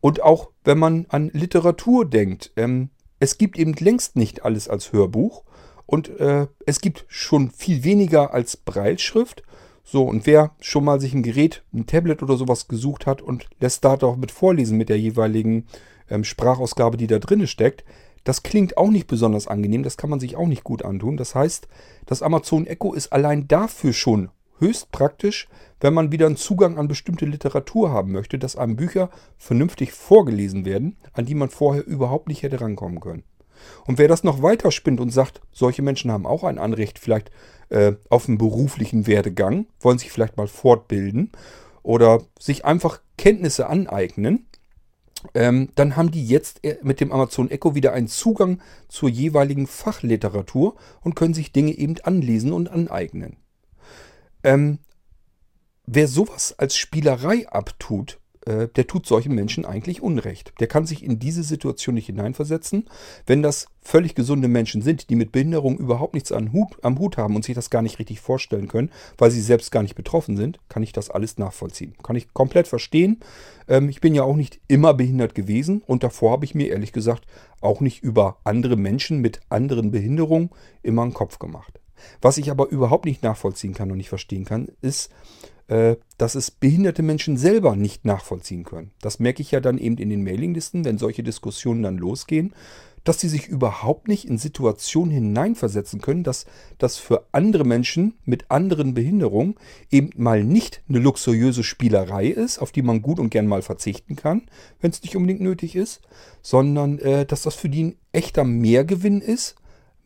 Und auch wenn man an Literatur denkt, ähm, es gibt eben längst nicht alles als Hörbuch. Und äh, es gibt schon viel weniger als Breilschrift. So, und wer schon mal sich ein Gerät, ein Tablet oder sowas gesucht hat und lässt da doch mit vorlesen mit der jeweiligen ähm, Sprachausgabe, die da drin steckt, das klingt auch nicht besonders angenehm, das kann man sich auch nicht gut antun. Das heißt, das Amazon Echo ist allein dafür schon höchst praktisch, wenn man wieder einen Zugang an bestimmte Literatur haben möchte, dass einem Bücher vernünftig vorgelesen werden, an die man vorher überhaupt nicht hätte rankommen können. Und wer das noch weiter spinnt und sagt, solche Menschen haben auch ein Anrecht vielleicht äh, auf einen beruflichen Werdegang, wollen sich vielleicht mal fortbilden oder sich einfach Kenntnisse aneignen, ähm, dann haben die jetzt äh, mit dem Amazon Echo wieder einen Zugang zur jeweiligen Fachliteratur und können sich Dinge eben anlesen und aneignen. Ähm, wer sowas als Spielerei abtut, äh, der tut solchen Menschen eigentlich Unrecht. Der kann sich in diese Situation nicht hineinversetzen. Wenn das völlig gesunde Menschen sind, die mit Behinderung überhaupt nichts am Hut, am Hut haben und sich das gar nicht richtig vorstellen können, weil sie selbst gar nicht betroffen sind, kann ich das alles nachvollziehen. Kann ich komplett verstehen. Ähm, ich bin ja auch nicht immer behindert gewesen und davor habe ich mir ehrlich gesagt auch nicht über andere Menschen mit anderen Behinderungen immer einen Kopf gemacht. Was ich aber überhaupt nicht nachvollziehen kann und nicht verstehen kann, ist, äh, dass es behinderte Menschen selber nicht nachvollziehen können. Das merke ich ja dann eben in den Mailinglisten, wenn solche Diskussionen dann losgehen, dass sie sich überhaupt nicht in Situationen hineinversetzen können, dass das für andere Menschen mit anderen Behinderungen eben mal nicht eine luxuriöse Spielerei ist, auf die man gut und gern mal verzichten kann, wenn es nicht unbedingt nötig ist, sondern äh, dass das für die ein echter Mehrgewinn ist,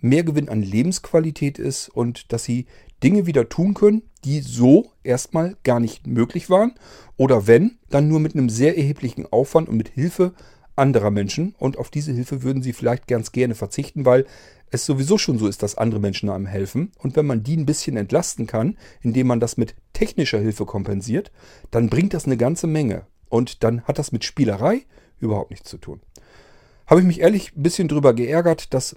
Mehrgewinn an Lebensqualität ist und dass sie Dinge wieder tun können, die so erstmal gar nicht möglich waren. Oder wenn, dann nur mit einem sehr erheblichen Aufwand und mit Hilfe anderer Menschen. Und auf diese Hilfe würden sie vielleicht ganz gerne verzichten, weil es sowieso schon so ist, dass andere Menschen einem helfen. Und wenn man die ein bisschen entlasten kann, indem man das mit technischer Hilfe kompensiert, dann bringt das eine ganze Menge. Und dann hat das mit Spielerei überhaupt nichts zu tun. Habe ich mich ehrlich ein bisschen drüber geärgert, dass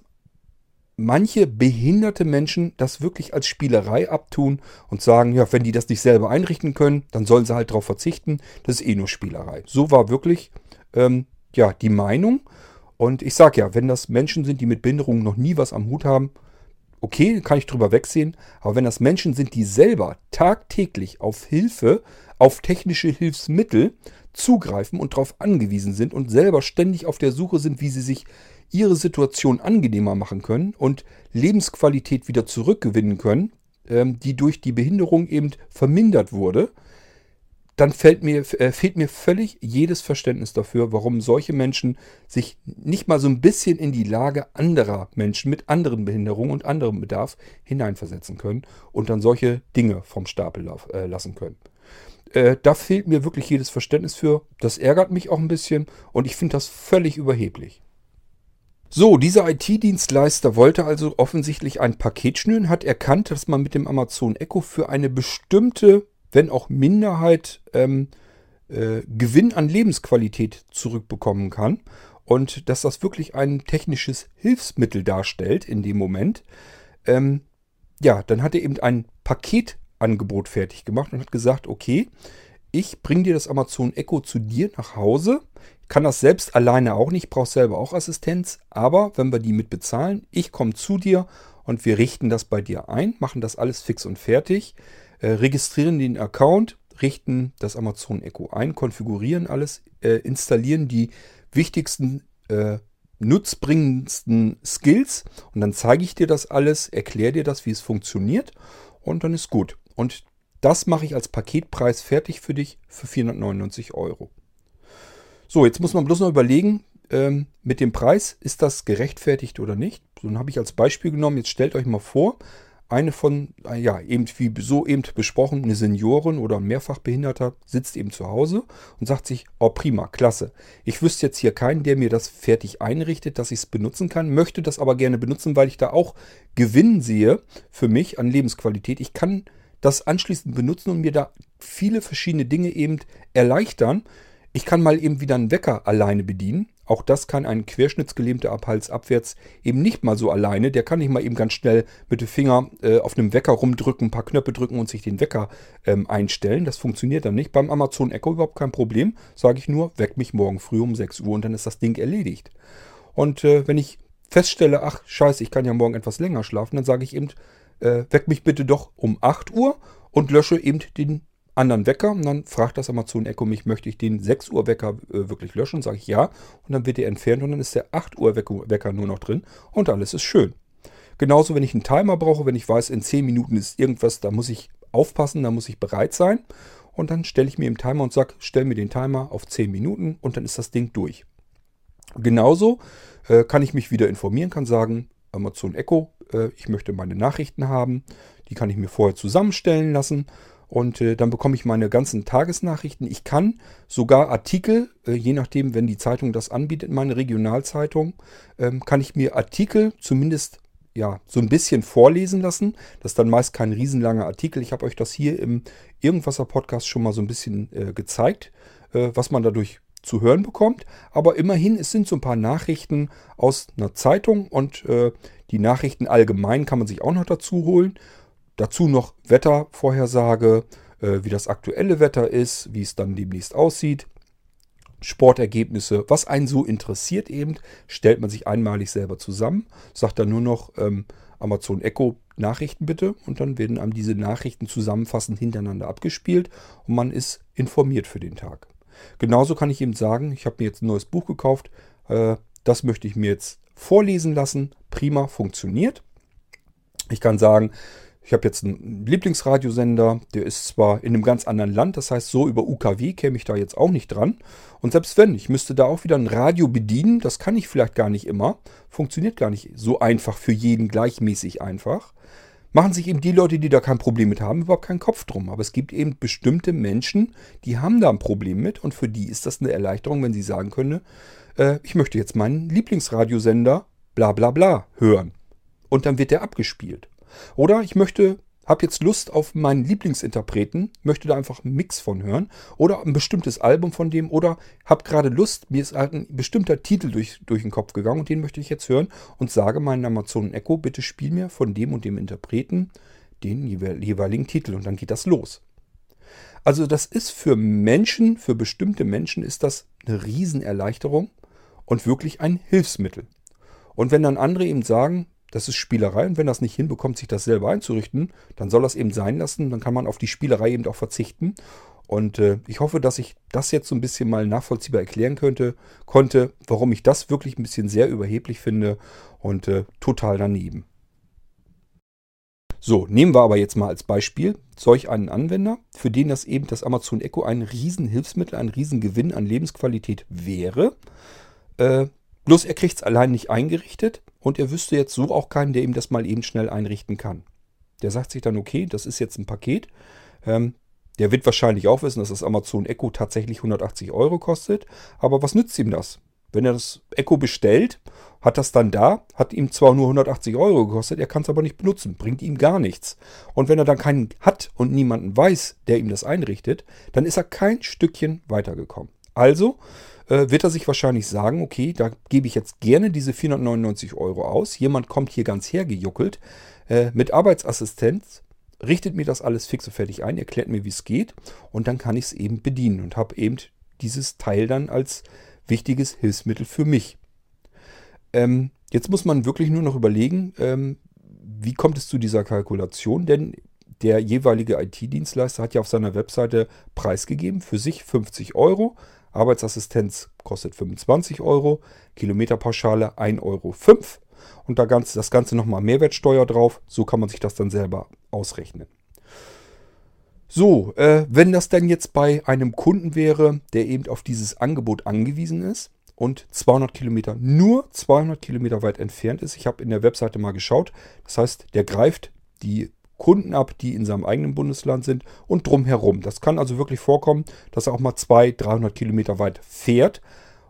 manche behinderte Menschen das wirklich als Spielerei abtun und sagen, ja, wenn die das nicht selber einrichten können, dann sollen sie halt darauf verzichten. Das ist eh nur Spielerei. So war wirklich ähm, ja die Meinung. Und ich sage ja, wenn das Menschen sind, die mit Behinderungen noch nie was am Hut haben, okay, kann ich drüber wegsehen. Aber wenn das Menschen sind, die selber tagtäglich auf Hilfe, auf technische Hilfsmittel zugreifen und darauf angewiesen sind und selber ständig auf der Suche sind, wie sie sich ihre Situation angenehmer machen können und Lebensqualität wieder zurückgewinnen können, ähm, die durch die Behinderung eben vermindert wurde, dann fällt mir, äh, fehlt mir völlig jedes Verständnis dafür, warum solche Menschen sich nicht mal so ein bisschen in die Lage anderer Menschen mit anderen Behinderungen und anderem Bedarf hineinversetzen können und dann solche Dinge vom Stapel äh, lassen können. Äh, da fehlt mir wirklich jedes Verständnis für. Das ärgert mich auch ein bisschen und ich finde das völlig überheblich. So, dieser IT-Dienstleister wollte also offensichtlich ein Paket schnüren, hat erkannt, dass man mit dem Amazon Echo für eine bestimmte, wenn auch Minderheit, ähm, äh, Gewinn an Lebensqualität zurückbekommen kann und dass das wirklich ein technisches Hilfsmittel darstellt in dem Moment. Ähm, ja, dann hat er eben ein Paketangebot fertig gemacht und hat gesagt, okay, ich bringe dir das Amazon Echo zu dir nach Hause. Kann das selbst alleine auch nicht, brauche selber auch Assistenz, aber wenn wir die mit bezahlen, ich komme zu dir und wir richten das bei dir ein, machen das alles fix und fertig, äh, registrieren den Account, richten das Amazon Echo ein, konfigurieren alles, äh, installieren die wichtigsten, äh, nutzbringendsten Skills und dann zeige ich dir das alles, erkläre dir das, wie es funktioniert und dann ist gut. Und das mache ich als Paketpreis fertig für dich für 499 Euro. So, jetzt muss man bloß noch überlegen, ähm, mit dem Preis, ist das gerechtfertigt oder nicht? So, habe ich als Beispiel genommen, jetzt stellt euch mal vor, eine von, äh, ja, eben wie so eben besprochen, eine Seniorin oder ein Mehrfachbehinderter sitzt eben zu Hause und sagt sich, oh prima, klasse. Ich wüsste jetzt hier keinen, der mir das fertig einrichtet, dass ich es benutzen kann, möchte das aber gerne benutzen, weil ich da auch Gewinn sehe für mich an Lebensqualität. Ich kann das anschließend benutzen und mir da viele verschiedene Dinge eben erleichtern. Ich kann mal eben wieder einen Wecker alleine bedienen. Auch das kann ein Querschnittsgelähmter ab abwärts eben nicht mal so alleine. Der kann nicht mal eben ganz schnell mit dem Finger äh, auf einem Wecker rumdrücken, ein paar Knöpfe drücken und sich den Wecker ähm, einstellen. Das funktioniert dann nicht. Beim Amazon Echo überhaupt kein Problem. Sage ich nur, weck mich morgen früh um 6 Uhr und dann ist das Ding erledigt. Und äh, wenn ich feststelle, ach scheiße, ich kann ja morgen etwas länger schlafen, dann sage ich eben, äh, weck mich bitte doch um 8 Uhr und lösche eben den anderen Wecker und dann fragt das Amazon Echo mich, möchte ich den 6 Uhr Wecker äh, wirklich löschen? Sage ich ja und dann wird der entfernt und dann ist der 8 Uhr Wecker nur noch drin und alles ist schön. Genauso, wenn ich einen Timer brauche, wenn ich weiß, in 10 Minuten ist irgendwas, da muss ich aufpassen, da muss ich bereit sein und dann stelle ich mir im Timer und sage, stell mir den Timer auf 10 Minuten und dann ist das Ding durch. Genauso äh, kann ich mich wieder informieren, kann sagen, Amazon Echo, äh, ich möchte meine Nachrichten haben, die kann ich mir vorher zusammenstellen lassen und äh, dann bekomme ich meine ganzen Tagesnachrichten. Ich kann sogar Artikel, äh, je nachdem, wenn die Zeitung das anbietet, meine Regionalzeitung, ähm, kann ich mir Artikel zumindest ja, so ein bisschen vorlesen lassen. Das ist dann meist kein riesenlanger Artikel. Ich habe euch das hier im Irgendwasser Podcast schon mal so ein bisschen äh, gezeigt, äh, was man dadurch zu hören bekommt. Aber immerhin, es sind so ein paar Nachrichten aus einer Zeitung und äh, die Nachrichten allgemein kann man sich auch noch dazu holen. Dazu noch Wettervorhersage, äh, wie das aktuelle Wetter ist, wie es dann demnächst aussieht. Sportergebnisse, was einen so interessiert eben, stellt man sich einmalig selber zusammen, sagt dann nur noch ähm, Amazon Echo Nachrichten bitte und dann werden einem diese Nachrichten zusammenfassend hintereinander abgespielt und man ist informiert für den Tag. Genauso kann ich eben sagen, ich habe mir jetzt ein neues Buch gekauft, äh, das möchte ich mir jetzt vorlesen lassen, prima funktioniert. Ich kann sagen, ich habe jetzt einen Lieblingsradiosender, der ist zwar in einem ganz anderen Land, das heißt, so über UKW käme ich da jetzt auch nicht dran. Und selbst wenn, ich müsste da auch wieder ein Radio bedienen, das kann ich vielleicht gar nicht immer. Funktioniert gar nicht so einfach für jeden gleichmäßig einfach. Machen sich eben die Leute, die da kein Problem mit haben, überhaupt keinen Kopf drum. Aber es gibt eben bestimmte Menschen, die haben da ein Problem mit und für die ist das eine Erleichterung, wenn sie sagen können, äh, ich möchte jetzt meinen Lieblingsradiosender bla bla bla hören. Und dann wird der abgespielt. Oder ich möchte, habe jetzt Lust auf meinen Lieblingsinterpreten, möchte da einfach einen Mix von hören. Oder ein bestimmtes Album von dem. Oder habe gerade Lust, mir ist halt ein bestimmter Titel durch, durch den Kopf gegangen und den möchte ich jetzt hören. Und sage meinen Amazon Echo, bitte spiel mir von dem und dem Interpreten den jeweiligen Titel. Und dann geht das los. Also das ist für Menschen, für bestimmte Menschen ist das eine Riesenerleichterung und wirklich ein Hilfsmittel. Und wenn dann andere eben sagen, das ist Spielerei und wenn das nicht hinbekommt, sich das selber einzurichten, dann soll das eben sein lassen. Dann kann man auf die Spielerei eben auch verzichten. Und äh, ich hoffe, dass ich das jetzt so ein bisschen mal nachvollziehbar erklären könnte, konnte, warum ich das wirklich ein bisschen sehr überheblich finde und äh, total daneben. So, nehmen wir aber jetzt mal als Beispiel solch einen Anwender, für den das eben das Amazon Echo ein Riesenhilfsmittel, ein Riesengewinn an Lebensqualität wäre. Äh, bloß er kriegt es allein nicht eingerichtet. Und er wüsste jetzt so auch keinen, der ihm das mal eben schnell einrichten kann. Der sagt sich dann, okay, das ist jetzt ein Paket. Ähm, Der wird wahrscheinlich auch wissen, dass das Amazon Echo tatsächlich 180 Euro kostet. Aber was nützt ihm das? Wenn er das Echo bestellt, hat das dann da, hat ihm zwar nur 180 Euro gekostet, er kann es aber nicht benutzen, bringt ihm gar nichts. Und wenn er dann keinen hat und niemanden weiß, der ihm das einrichtet, dann ist er kein Stückchen weitergekommen. Also äh, wird er sich wahrscheinlich sagen, okay, da gebe ich jetzt gerne diese 499 Euro aus. Jemand kommt hier ganz hergejuckelt äh, mit Arbeitsassistenz, richtet mir das alles fix und fertig ein, erklärt mir, wie es geht und dann kann ich es eben bedienen und habe eben dieses Teil dann als wichtiges Hilfsmittel für mich. Ähm, jetzt muss man wirklich nur noch überlegen, ähm, wie kommt es zu dieser Kalkulation, denn der jeweilige IT-Dienstleister hat ja auf seiner Webseite preisgegeben, für sich 50 Euro, Arbeitsassistenz kostet 25 Euro, Kilometerpauschale 1,05 Euro und das Ganze nochmal Mehrwertsteuer drauf. So kann man sich das dann selber ausrechnen. So, äh, wenn das denn jetzt bei einem Kunden wäre, der eben auf dieses Angebot angewiesen ist und 200 Kilometer, nur 200 Kilometer weit entfernt ist. Ich habe in der Webseite mal geschaut. Das heißt, der greift die Kunden ab, die in seinem eigenen Bundesland sind und drumherum. Das kann also wirklich vorkommen, dass er auch mal 200, 300 Kilometer weit fährt.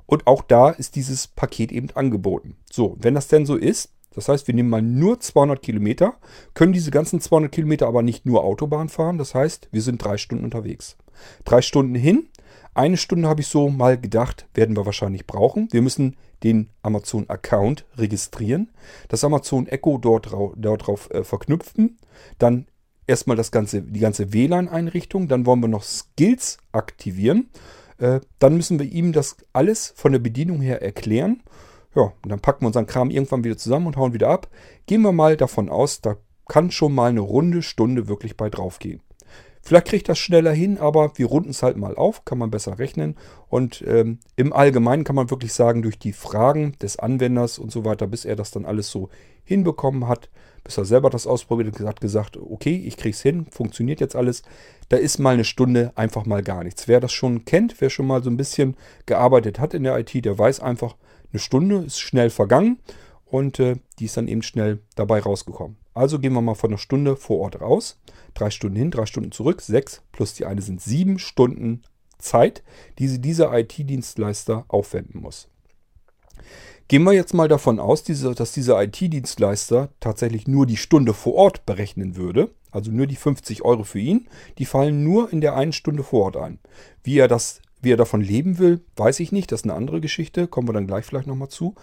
Und auch da ist dieses Paket eben angeboten. So, wenn das denn so ist, das heißt, wir nehmen mal nur 200 Kilometer, können diese ganzen 200 Kilometer aber nicht nur Autobahn fahren. Das heißt, wir sind drei Stunden unterwegs. Drei Stunden hin. Eine Stunde habe ich so mal gedacht, werden wir wahrscheinlich brauchen. Wir müssen den Amazon-Account registrieren, das Amazon Echo dort, dort drauf äh, verknüpfen, dann erstmal das ganze, die ganze WLAN-Einrichtung, dann wollen wir noch Skills aktivieren, äh, dann müssen wir ihm das alles von der Bedienung her erklären ja, und dann packen wir unseren Kram irgendwann wieder zusammen und hauen wieder ab. Gehen wir mal davon aus, da kann schon mal eine runde Stunde wirklich bei drauf gehen. Vielleicht kriegt das schneller hin, aber wir runden es halt mal auf, kann man besser rechnen. Und ähm, im Allgemeinen kann man wirklich sagen, durch die Fragen des Anwenders und so weiter, bis er das dann alles so hinbekommen hat, bis er selber das ausprobiert und hat gesagt, okay, ich krieg's hin, funktioniert jetzt alles. Da ist mal eine Stunde einfach mal gar nichts. Wer das schon kennt, wer schon mal so ein bisschen gearbeitet hat in der IT, der weiß einfach, eine Stunde ist schnell vergangen und äh, die ist dann eben schnell dabei rausgekommen. Also gehen wir mal von einer Stunde vor Ort raus. Drei Stunden hin, drei Stunden zurück, sechs plus die eine sind sieben Stunden Zeit, die dieser IT-Dienstleister aufwenden muss. Gehen wir jetzt mal davon aus, dass dieser IT-Dienstleister tatsächlich nur die Stunde vor Ort berechnen würde, also nur die 50 Euro für ihn, die fallen nur in der einen Stunde vor Ort ein. Wie er das wie er davon leben will, weiß ich nicht. Das ist eine andere Geschichte. Kommen wir dann gleich vielleicht nochmal zu.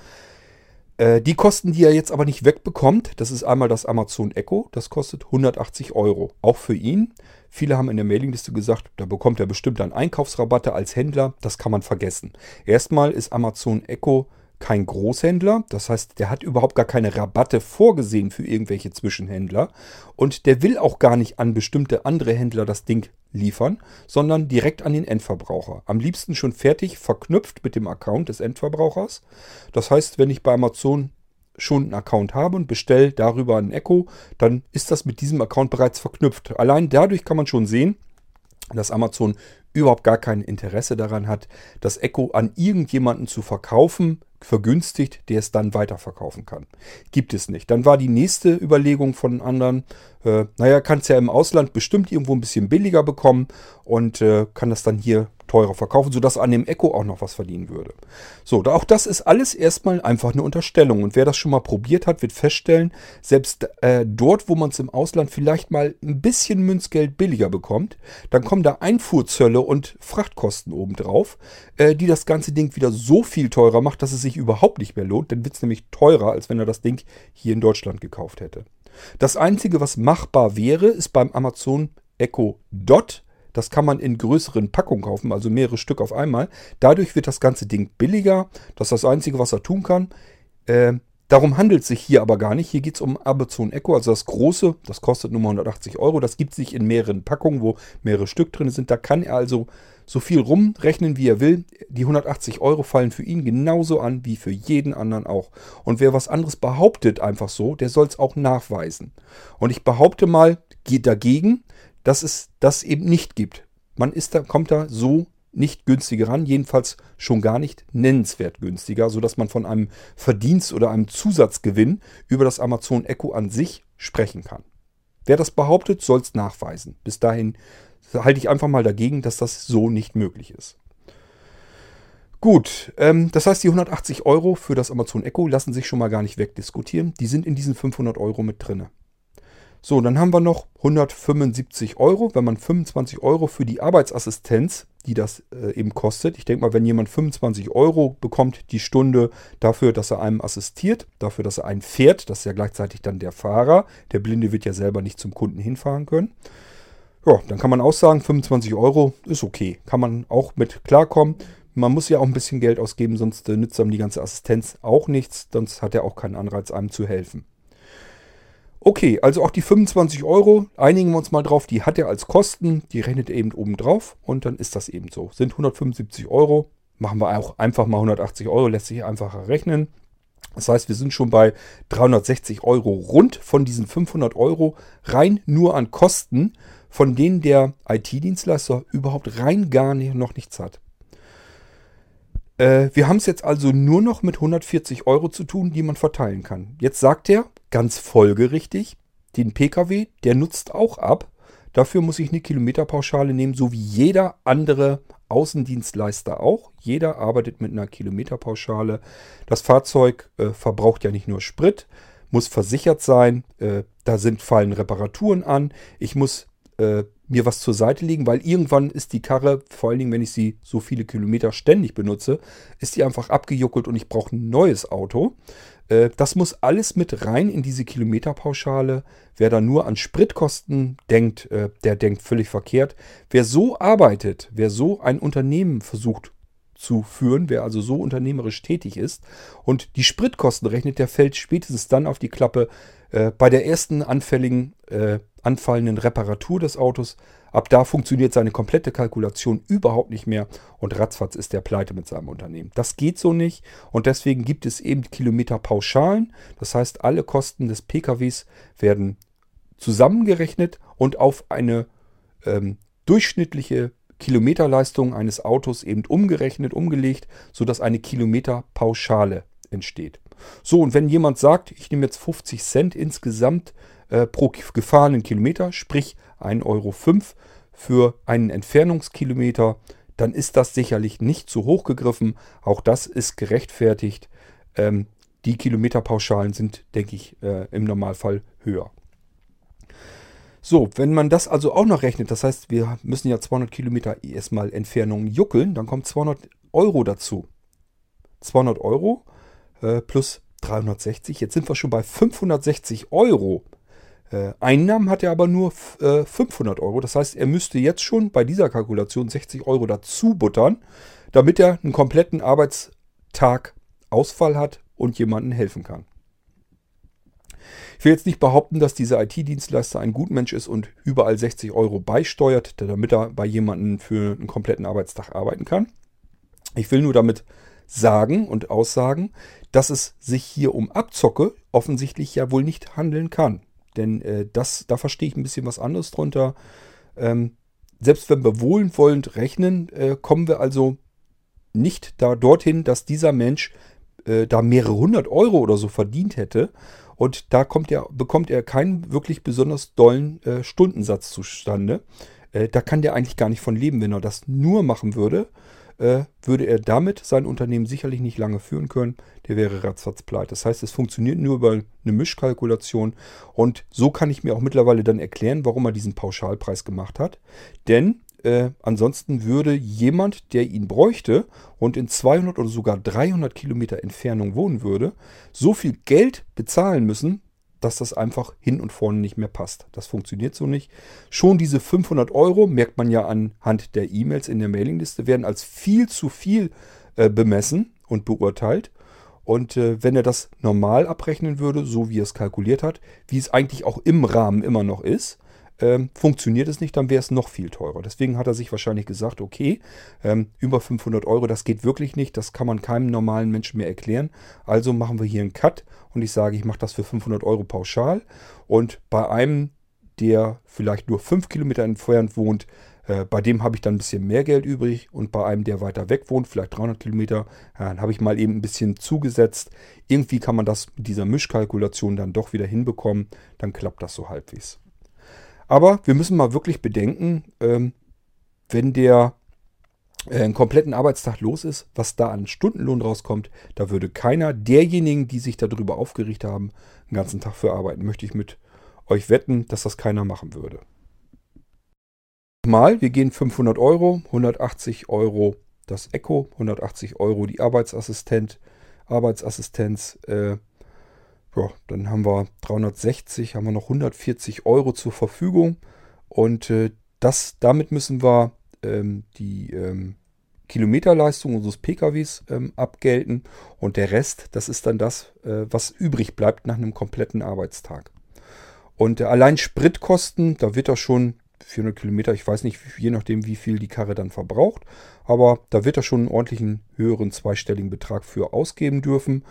Äh, die Kosten, die er jetzt aber nicht wegbekommt, das ist einmal das Amazon Echo. Das kostet 180 Euro. Auch für ihn. Viele haben in der Mailingliste gesagt, da bekommt er bestimmt dann Einkaufsrabatte als Händler. Das kann man vergessen. Erstmal ist Amazon Echo kein Großhändler. Das heißt, der hat überhaupt gar keine Rabatte vorgesehen für irgendwelche Zwischenhändler. Und der will auch gar nicht an bestimmte andere Händler das Ding liefern, sondern direkt an den Endverbraucher. Am liebsten schon fertig verknüpft mit dem Account des Endverbrauchers. Das heißt, wenn ich bei Amazon schon einen Account habe und bestelle darüber ein Echo, dann ist das mit diesem Account bereits verknüpft. Allein dadurch kann man schon sehen, dass Amazon überhaupt gar kein Interesse daran hat, das Echo an irgendjemanden zu verkaufen, vergünstigt, der es dann weiterverkaufen kann. Gibt es nicht. Dann war die nächste Überlegung von anderen, äh, naja, kann es ja im Ausland bestimmt irgendwo ein bisschen billiger bekommen und äh, kann das dann hier teurer verkaufen, sodass an dem Echo auch noch was verdienen würde. So, auch das ist alles erstmal einfach eine Unterstellung. Und wer das schon mal probiert hat, wird feststellen, selbst äh, dort, wo man es im Ausland vielleicht mal ein bisschen Münzgeld billiger bekommt, dann kommen da Einfuhrzölle und Frachtkosten obendrauf, äh, die das ganze Ding wieder so viel teurer macht, dass es sich überhaupt nicht mehr lohnt. Dann wird es nämlich teurer, als wenn er das Ding hier in Deutschland gekauft hätte. Das Einzige, was machbar wäre, ist beim Amazon Echo Dot das kann man in größeren Packungen kaufen, also mehrere Stück auf einmal. Dadurch wird das ganze Ding billiger. Das ist das Einzige, was er tun kann. Äh, darum handelt es sich hier aber gar nicht. Hier geht es um Amazon Echo, also das große. Das kostet nur 180 Euro. Das gibt sich in mehreren Packungen, wo mehrere Stück drin sind. Da kann er also so viel rumrechnen, wie er will. Die 180 Euro fallen für ihn genauso an wie für jeden anderen auch. Und wer was anderes behauptet einfach so, der soll es auch nachweisen. Und ich behaupte mal, geht dagegen, dass es das eben nicht gibt. Man ist da, kommt da so nicht günstiger ran, jedenfalls schon gar nicht nennenswert günstiger, sodass man von einem Verdienst oder einem Zusatzgewinn über das Amazon Echo an sich sprechen kann. Wer das behauptet, soll es nachweisen. Bis dahin halte ich einfach mal dagegen, dass das so nicht möglich ist. Gut, ähm, das heißt, die 180 Euro für das Amazon Echo lassen sich schon mal gar nicht wegdiskutieren. Die sind in diesen 500 Euro mit drin. So, dann haben wir noch 175 Euro, wenn man 25 Euro für die Arbeitsassistenz, die das äh, eben kostet. Ich denke mal, wenn jemand 25 Euro bekommt die Stunde dafür, dass er einem assistiert, dafür, dass er einen fährt, das ist ja gleichzeitig dann der Fahrer. Der Blinde wird ja selber nicht zum Kunden hinfahren können. Ja, dann kann man auch sagen, 25 Euro ist okay. Kann man auch mit klarkommen. Man muss ja auch ein bisschen Geld ausgeben, sonst äh, nützt einem die ganze Assistenz auch nichts. Sonst hat er auch keinen Anreiz, einem zu helfen. Okay, also auch die 25 Euro, einigen wir uns mal drauf, die hat er als Kosten, die rechnet er eben oben drauf und dann ist das eben so. Sind 175 Euro, machen wir auch einfach mal 180 Euro, lässt sich einfacher rechnen. Das heißt, wir sind schon bei 360 Euro rund von diesen 500 Euro rein nur an Kosten, von denen der IT-Dienstleister überhaupt rein gar nicht, noch nichts hat. Äh, wir haben es jetzt also nur noch mit 140 Euro zu tun, die man verteilen kann. Jetzt sagt er, ganz folgerichtig, den Pkw, der nutzt auch ab. Dafür muss ich eine Kilometerpauschale nehmen, so wie jeder andere Außendienstleister auch. Jeder arbeitet mit einer Kilometerpauschale. Das Fahrzeug äh, verbraucht ja nicht nur Sprit, muss versichert sein. Äh, da sind fallen Reparaturen an. Ich muss äh, mir was zur Seite legen, weil irgendwann ist die Karre, vor allen Dingen, wenn ich sie so viele Kilometer ständig benutze, ist die einfach abgejuckelt und ich brauche ein neues Auto. Äh, das muss alles mit rein in diese Kilometerpauschale. Wer da nur an Spritkosten denkt, äh, der denkt völlig verkehrt. Wer so arbeitet, wer so ein Unternehmen versucht zu führen, wer also so unternehmerisch tätig ist und die Spritkosten rechnet, der fällt spätestens dann auf die Klappe äh, bei der ersten anfälligen, anfallenden Reparatur des Autos. Ab da funktioniert seine komplette Kalkulation überhaupt nicht mehr und ratzfatz ist der pleite mit seinem Unternehmen. Das geht so nicht und deswegen gibt es eben Kilometerpauschalen. Das heißt, alle Kosten des PKWs werden zusammengerechnet und auf eine ähm, durchschnittliche Kilometerleistung eines Autos eben umgerechnet, umgelegt, sodass eine Kilometerpauschale entsteht. So, und wenn jemand sagt, ich nehme jetzt 50 Cent insgesamt äh, pro gefahrenen Kilometer, sprich 1,05 Euro für einen Entfernungskilometer, dann ist das sicherlich nicht zu hoch gegriffen. Auch das ist gerechtfertigt. Ähm, die Kilometerpauschalen sind, denke ich, äh, im Normalfall höher. So, wenn man das also auch noch rechnet, das heißt, wir müssen ja 200 Kilometer erstmal Entfernung juckeln, dann kommt 200 Euro dazu. 200 Euro äh, plus 360, jetzt sind wir schon bei 560 Euro. Äh, Einnahmen hat er aber nur äh, 500 Euro. Das heißt, er müsste jetzt schon bei dieser Kalkulation 60 Euro dazu buttern, damit er einen kompletten Arbeitstag Ausfall hat und jemandem helfen kann. Ich will jetzt nicht behaupten, dass dieser IT-Dienstleister ein Gutmensch ist und überall 60 Euro beisteuert, damit er bei jemandem für einen kompletten Arbeitstag arbeiten kann. Ich will nur damit sagen und aussagen, dass es sich hier um Abzocke offensichtlich ja wohl nicht handeln kann. Denn äh, das, da verstehe ich ein bisschen was anderes drunter. Ähm, selbst wenn wir wohlwollend rechnen, äh, kommen wir also nicht da dorthin, dass dieser Mensch äh, da mehrere hundert Euro oder so verdient hätte, und da er, bekommt er keinen wirklich besonders dollen äh, Stundensatz zustande. Äh, da kann der eigentlich gar nicht von leben. Wenn er das nur machen würde, äh, würde er damit sein Unternehmen sicherlich nicht lange führen können. Der wäre ratzfatz pleite. Das heißt, es funktioniert nur über eine Mischkalkulation. Und so kann ich mir auch mittlerweile dann erklären, warum er diesen Pauschalpreis gemacht hat. Denn äh, ansonsten würde jemand, der ihn bräuchte und in 200 oder sogar 300 Kilometer Entfernung wohnen würde, so viel Geld bezahlen müssen, dass das einfach hin und vorne nicht mehr passt. Das funktioniert so nicht. Schon diese 500 Euro, merkt man ja anhand der E-Mails in der Mailingliste, werden als viel zu viel äh, bemessen und beurteilt. Und äh, wenn er das normal abrechnen würde, so wie er es kalkuliert hat, wie es eigentlich auch im Rahmen immer noch ist, ähm, funktioniert es nicht, dann wäre es noch viel teurer. Deswegen hat er sich wahrscheinlich gesagt, okay, ähm, über 500 Euro, das geht wirklich nicht, das kann man keinem normalen Menschen mehr erklären. Also machen wir hier einen Cut und ich sage, ich mache das für 500 Euro pauschal. Und bei einem, der vielleicht nur 5 Kilometer entfernt wohnt, äh, bei dem habe ich dann ein bisschen mehr Geld übrig und bei einem, der weiter weg wohnt, vielleicht 300 Kilometer, ja, habe ich mal eben ein bisschen zugesetzt. Irgendwie kann man das mit dieser Mischkalkulation dann doch wieder hinbekommen. Dann klappt das so halbwegs. Aber wir müssen mal wirklich bedenken, ähm, wenn der äh, einen kompletten Arbeitstag los ist, was da an Stundenlohn rauskommt, da würde keiner derjenigen, die sich darüber aufgeregt haben, einen ganzen Tag für arbeiten. Möchte ich mit euch wetten, dass das keiner machen würde. Mal, wir gehen 500 Euro, 180 Euro das Echo, 180 Euro die Arbeitsassistent, Arbeitsassistenz. Äh, ja, dann haben wir 360, haben wir noch 140 Euro zur Verfügung und äh, das, damit müssen wir ähm, die ähm, Kilometerleistung unseres PKWs ähm, abgelten und der Rest, das ist dann das, äh, was übrig bleibt nach einem kompletten Arbeitstag. Und äh, allein Spritkosten, da wird er schon 400 Kilometer, ich weiß nicht, je nachdem, wie viel die Karre dann verbraucht, aber da wird er schon einen ordentlichen höheren zweistelligen Betrag für ausgeben dürfen.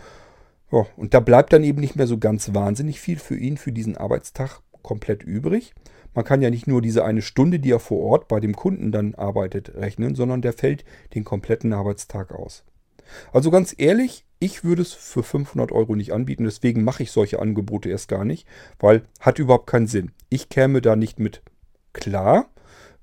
Ja, und da bleibt dann eben nicht mehr so ganz wahnsinnig viel für ihn, für diesen Arbeitstag komplett übrig. Man kann ja nicht nur diese eine Stunde, die er vor Ort bei dem Kunden dann arbeitet, rechnen, sondern der fällt den kompletten Arbeitstag aus. Also ganz ehrlich, ich würde es für 500 Euro nicht anbieten, deswegen mache ich solche Angebote erst gar nicht, weil hat überhaupt keinen Sinn. Ich käme da nicht mit klar.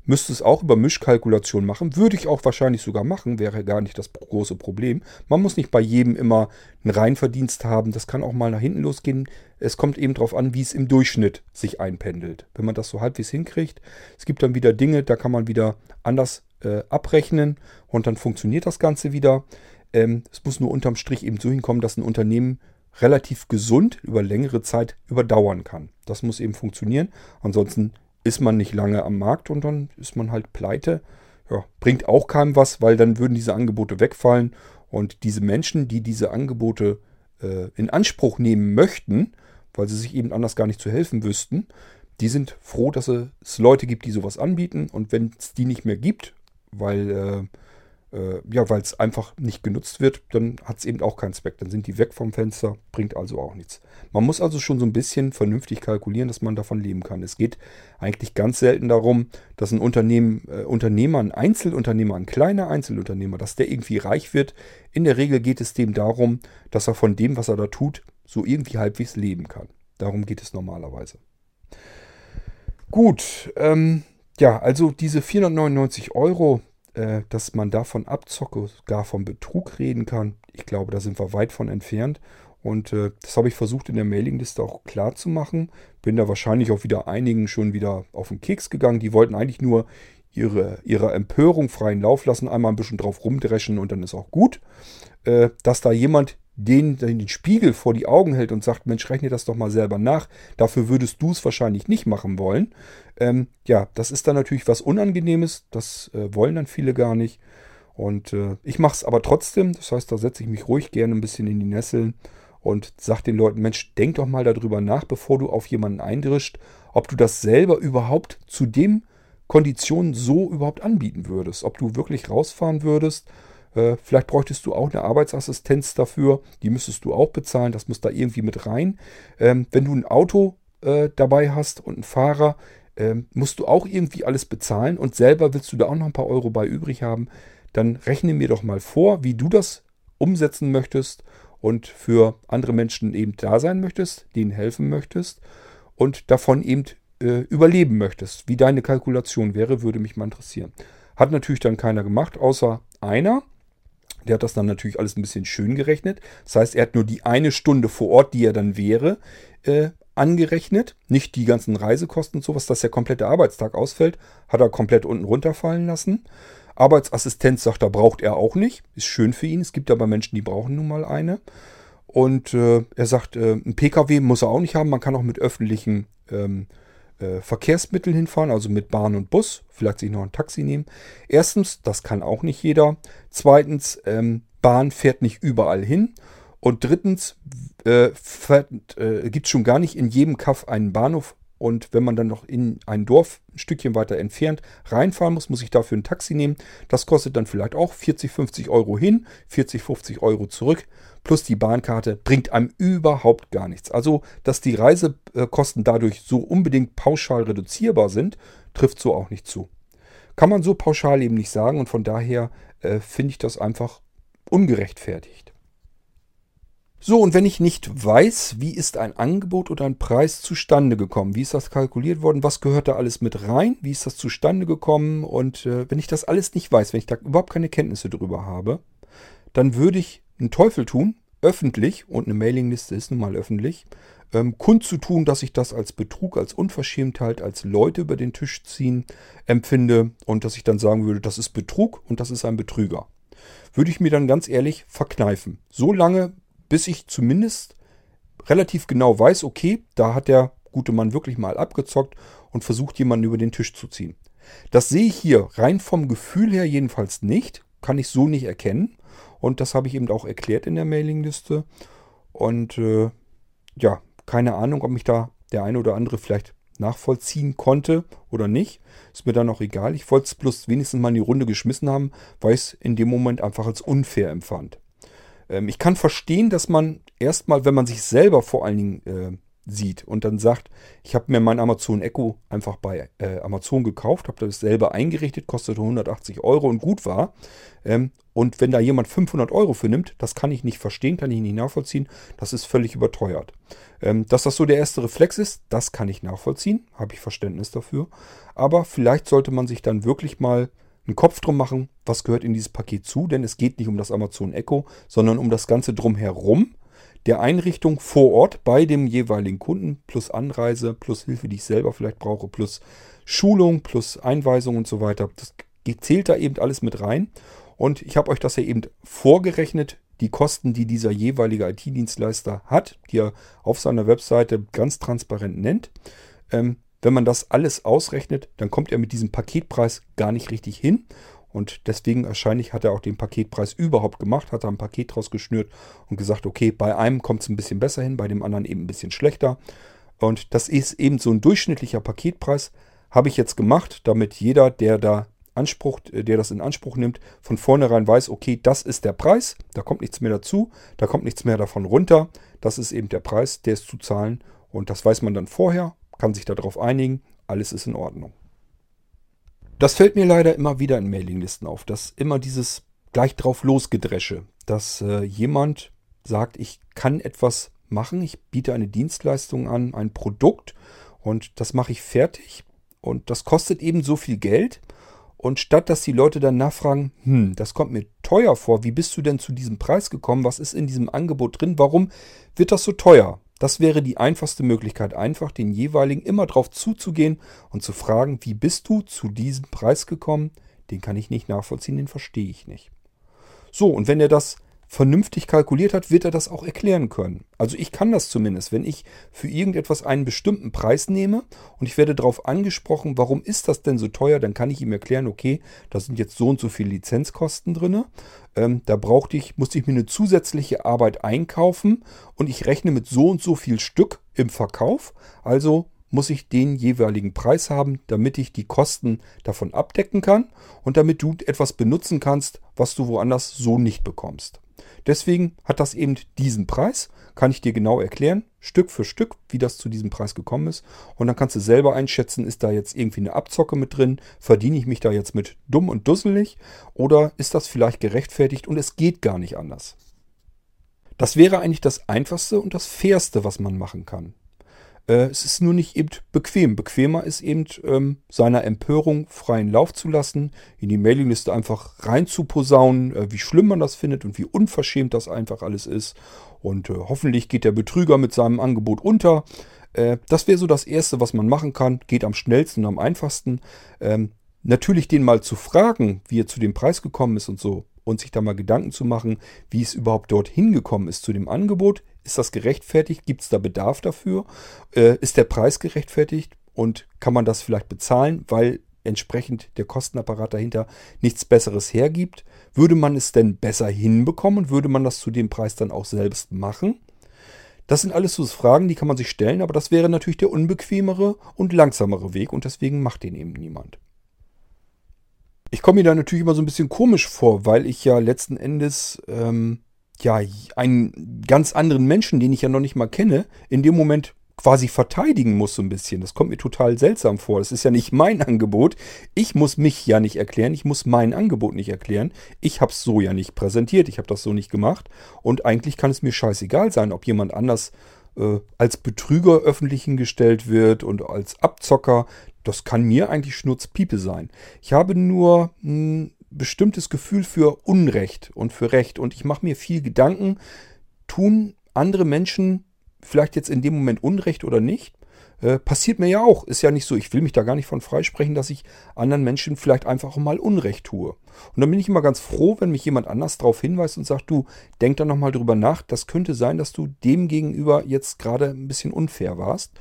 Müsste es auch über Mischkalkulation machen. Würde ich auch wahrscheinlich sogar machen. Wäre gar nicht das große Problem. Man muss nicht bei jedem immer einen Reinverdienst haben. Das kann auch mal nach hinten losgehen. Es kommt eben darauf an, wie es im Durchschnitt sich einpendelt. Wenn man das so halbwegs hinkriegt. Es gibt dann wieder Dinge, da kann man wieder anders äh, abrechnen. Und dann funktioniert das Ganze wieder. Ähm, es muss nur unterm Strich eben so hinkommen, dass ein Unternehmen relativ gesund über längere Zeit überdauern kann. Das muss eben funktionieren. Ansonsten ist man nicht lange am Markt und dann ist man halt pleite. Ja, bringt auch keinem was, weil dann würden diese Angebote wegfallen und diese Menschen, die diese Angebote äh, in Anspruch nehmen möchten, weil sie sich eben anders gar nicht zu helfen wüssten, die sind froh, dass es Leute gibt, die sowas anbieten und wenn es die nicht mehr gibt, weil äh, äh, ja, weil es einfach nicht genutzt wird, dann hat es eben auch keinen Zweck. Dann sind die weg vom Fenster, bringt also auch nichts. Man muss also schon so ein bisschen vernünftig kalkulieren, dass man davon leben kann. Es geht eigentlich ganz selten darum, dass ein Unternehmen, äh, Unternehmer, ein Einzelunternehmer, ein kleiner Einzelunternehmer, dass der irgendwie reich wird. In der Regel geht es dem darum, dass er von dem, was er da tut, so irgendwie halbwegs leben kann. Darum geht es normalerweise. Gut, ähm, ja, also diese 499 Euro, äh, dass man davon Abzocke, gar vom Betrug reden kann. Ich glaube, da sind wir weit von entfernt. Und äh, das habe ich versucht in der Mailingliste auch klar zu machen. Bin da wahrscheinlich auch wieder einigen schon wieder auf den Keks gegangen. Die wollten eigentlich nur ihre, ihre Empörung freien Lauf lassen, einmal ein bisschen drauf rumdreschen und dann ist auch gut. Äh, dass da jemand den, den Spiegel vor die Augen hält und sagt, Mensch, rechne das doch mal selber nach. Dafür würdest du es wahrscheinlich nicht machen wollen. Ähm, ja, das ist dann natürlich was Unangenehmes. Das äh, wollen dann viele gar nicht. Und äh, ich mache es aber trotzdem. Das heißt, da setze ich mich ruhig gerne ein bisschen in die Nesseln und sage den Leuten, Mensch, denk doch mal darüber nach, bevor du auf jemanden eindrischst, ob du das selber überhaupt zu dem Konditionen so überhaupt anbieten würdest. Ob du wirklich rausfahren würdest vielleicht bräuchtest du auch eine Arbeitsassistenz dafür. Die müsstest du auch bezahlen. Das muss da irgendwie mit rein. Ähm, wenn du ein Auto äh, dabei hast und einen Fahrer, ähm, musst du auch irgendwie alles bezahlen und selber willst du da auch noch ein paar Euro bei übrig haben. Dann rechne mir doch mal vor, wie du das umsetzen möchtest und für andere Menschen eben da sein möchtest, denen helfen möchtest und davon eben äh, überleben möchtest. Wie deine Kalkulation wäre, würde mich mal interessieren. Hat natürlich dann keiner gemacht, außer einer. Der hat das dann natürlich alles ein bisschen schön gerechnet. Das heißt, er hat nur die eine Stunde vor Ort, die er dann wäre, äh, angerechnet. Nicht die ganzen Reisekosten und sowas, dass der komplette Arbeitstag ausfällt, hat er komplett unten runterfallen lassen. Arbeitsassistenz sagt er, braucht er auch nicht. Ist schön für ihn. Es gibt aber Menschen, die brauchen nun mal eine. Und äh, er sagt, äh, ein Pkw muss er auch nicht haben. Man kann auch mit öffentlichen ähm, äh, Verkehrsmitteln hinfahren, also mit Bahn und Bus, vielleicht sich noch ein Taxi nehmen. Erstens, das kann auch nicht jeder. Zweitens, ähm, Bahn fährt nicht überall hin. Und drittens, äh, äh, gibt es schon gar nicht in jedem Kaff einen Bahnhof. Und wenn man dann noch in ein Dorf ein Stückchen weiter entfernt reinfahren muss, muss ich dafür ein Taxi nehmen. Das kostet dann vielleicht auch 40, 50 Euro hin, 40, 50 Euro zurück plus die Bahnkarte bringt einem überhaupt gar nichts. Also, dass die Reisekosten dadurch so unbedingt pauschal reduzierbar sind, trifft so auch nicht zu. Kann man so pauschal eben nicht sagen und von daher äh, finde ich das einfach ungerechtfertigt. So, und wenn ich nicht weiß, wie ist ein Angebot oder ein Preis zustande gekommen, wie ist das kalkuliert worden, was gehört da alles mit rein, wie ist das zustande gekommen und äh, wenn ich das alles nicht weiß, wenn ich da überhaupt keine Kenntnisse drüber habe, dann würde ich einen Teufel tun, öffentlich, und eine Mailingliste ist nun mal öffentlich, ähm, kundzutun, dass ich das als Betrug, als Unverschämtheit, als Leute über den Tisch ziehen empfinde und dass ich dann sagen würde, das ist Betrug und das ist ein Betrüger. Würde ich mir dann ganz ehrlich verkneifen. So lange, bis ich zumindest relativ genau weiß, okay, da hat der gute Mann wirklich mal abgezockt und versucht jemanden über den Tisch zu ziehen. Das sehe ich hier rein vom Gefühl her jedenfalls nicht, kann ich so nicht erkennen und das habe ich eben auch erklärt in der Mailingliste und äh, ja, keine Ahnung, ob mich da der eine oder andere vielleicht nachvollziehen konnte oder nicht. Ist mir dann auch egal. Ich wollte es bloß wenigstens mal in die Runde geschmissen haben, weil ich es in dem Moment einfach als unfair empfand. Ähm, ich kann verstehen, dass man erstmal, wenn man sich selber vor allen Dingen äh, sieht und dann sagt, ich habe mir mein Amazon Echo einfach bei äh, Amazon gekauft, habe das selber eingerichtet, kostete 180 Euro und gut war. Ähm, und wenn da jemand 500 Euro für nimmt, das kann ich nicht verstehen, kann ich nicht nachvollziehen, das ist völlig überteuert. Ähm, dass das so der erste Reflex ist, das kann ich nachvollziehen, habe ich Verständnis dafür. Aber vielleicht sollte man sich dann wirklich mal einen Kopf drum machen, was gehört in dieses Paket zu, denn es geht nicht um das Amazon Echo, sondern um das Ganze drumherum der Einrichtung vor Ort bei dem jeweiligen Kunden plus Anreise, plus Hilfe, die ich selber vielleicht brauche, plus Schulung, plus Einweisung und so weiter. Das zählt da eben alles mit rein. Und ich habe euch das ja eben vorgerechnet, die Kosten, die dieser jeweilige IT-Dienstleister hat, die er auf seiner Webseite ganz transparent nennt. Ähm, wenn man das alles ausrechnet, dann kommt er mit diesem Paketpreis gar nicht richtig hin. Und deswegen wahrscheinlich hat er auch den Paketpreis überhaupt gemacht, hat er ein Paket draus geschnürt und gesagt, okay, bei einem kommt es ein bisschen besser hin, bei dem anderen eben ein bisschen schlechter. Und das ist eben so ein durchschnittlicher Paketpreis, habe ich jetzt gemacht, damit jeder, der da Anspruch, der das in Anspruch nimmt, von vornherein weiß, okay, das ist der Preis, da kommt nichts mehr dazu, da kommt nichts mehr davon runter. Das ist eben der Preis, der ist zu zahlen. Und das weiß man dann vorher, kann sich darauf einigen, alles ist in Ordnung. Das fällt mir leider immer wieder in Mailinglisten auf, dass immer dieses gleich drauf losgedresche, dass äh, jemand sagt, ich kann etwas machen, ich biete eine Dienstleistung an, ein Produkt und das mache ich fertig und das kostet eben so viel Geld und statt dass die Leute dann nachfragen, hm, das kommt mir teuer vor, wie bist du denn zu diesem Preis gekommen, was ist in diesem Angebot drin, warum wird das so teuer? Das wäre die einfachste Möglichkeit, einfach den jeweiligen immer drauf zuzugehen und zu fragen, wie bist du zu diesem Preis gekommen? Den kann ich nicht nachvollziehen, den verstehe ich nicht. So, und wenn er das vernünftig kalkuliert hat, wird er das auch erklären können. Also ich kann das zumindest, wenn ich für irgendetwas einen bestimmten Preis nehme und ich werde darauf angesprochen, warum ist das denn so teuer, dann kann ich ihm erklären, okay, da sind jetzt so und so viele Lizenzkosten drin. Ähm, da brauchte ich, musste ich mir eine zusätzliche Arbeit einkaufen und ich rechne mit so und so viel Stück im Verkauf. Also muss ich den jeweiligen Preis haben, damit ich die Kosten davon abdecken kann und damit du etwas benutzen kannst, was du woanders so nicht bekommst. Deswegen hat das eben diesen Preis. Kann ich dir genau erklären, Stück für Stück, wie das zu diesem Preis gekommen ist. Und dann kannst du selber einschätzen, ist da jetzt irgendwie eine Abzocke mit drin? Verdiene ich mich da jetzt mit dumm und dusselig? Oder ist das vielleicht gerechtfertigt und es geht gar nicht anders? Das wäre eigentlich das Einfachste und das Fairste, was man machen kann. Äh, es ist nur nicht eben bequem. Bequemer ist eben, ähm, seiner Empörung freien Lauf zu lassen, in die Mailingliste einfach rein zu posaunen, äh, wie schlimm man das findet und wie unverschämt das einfach alles ist. Und äh, hoffentlich geht der Betrüger mit seinem Angebot unter. Äh, das wäre so das Erste, was man machen kann. Geht am schnellsten und am einfachsten. Ähm, natürlich den mal zu fragen, wie er zu dem Preis gekommen ist und so und sich da mal Gedanken zu machen, wie es überhaupt dort hingekommen ist zu dem Angebot. Ist das gerechtfertigt? Gibt es da Bedarf dafür? Äh, ist der Preis gerechtfertigt? Und kann man das vielleicht bezahlen, weil entsprechend der Kostenapparat dahinter nichts Besseres hergibt? Würde man es denn besser hinbekommen würde man das zu dem Preis dann auch selbst machen? Das sind alles so Fragen, die kann man sich stellen, aber das wäre natürlich der unbequemere und langsamere Weg und deswegen macht den eben niemand. Ich komme mir da natürlich immer so ein bisschen komisch vor, weil ich ja letzten Endes ähm, ja einen ganz anderen Menschen, den ich ja noch nicht mal kenne, in dem Moment quasi verteidigen muss so ein bisschen. Das kommt mir total seltsam vor. Das ist ja nicht mein Angebot. Ich muss mich ja nicht erklären. Ich muss mein Angebot nicht erklären. Ich habe es so ja nicht präsentiert. Ich habe das so nicht gemacht. Und eigentlich kann es mir scheißegal sein, ob jemand anders äh, als Betrüger öffentlich hingestellt wird und als Abzocker. Das kann mir eigentlich Schnurzpiepe sein. Ich habe nur ein bestimmtes Gefühl für Unrecht und für Recht. Und ich mache mir viel Gedanken. Tun andere Menschen vielleicht jetzt in dem Moment Unrecht oder nicht. Äh, passiert mir ja auch. Ist ja nicht so, ich will mich da gar nicht von freisprechen, dass ich anderen Menschen vielleicht einfach mal Unrecht tue. Und dann bin ich immer ganz froh, wenn mich jemand anders darauf hinweist und sagt, du, denk da nochmal drüber nach. Das könnte sein, dass du dem gegenüber jetzt gerade ein bisschen unfair warst.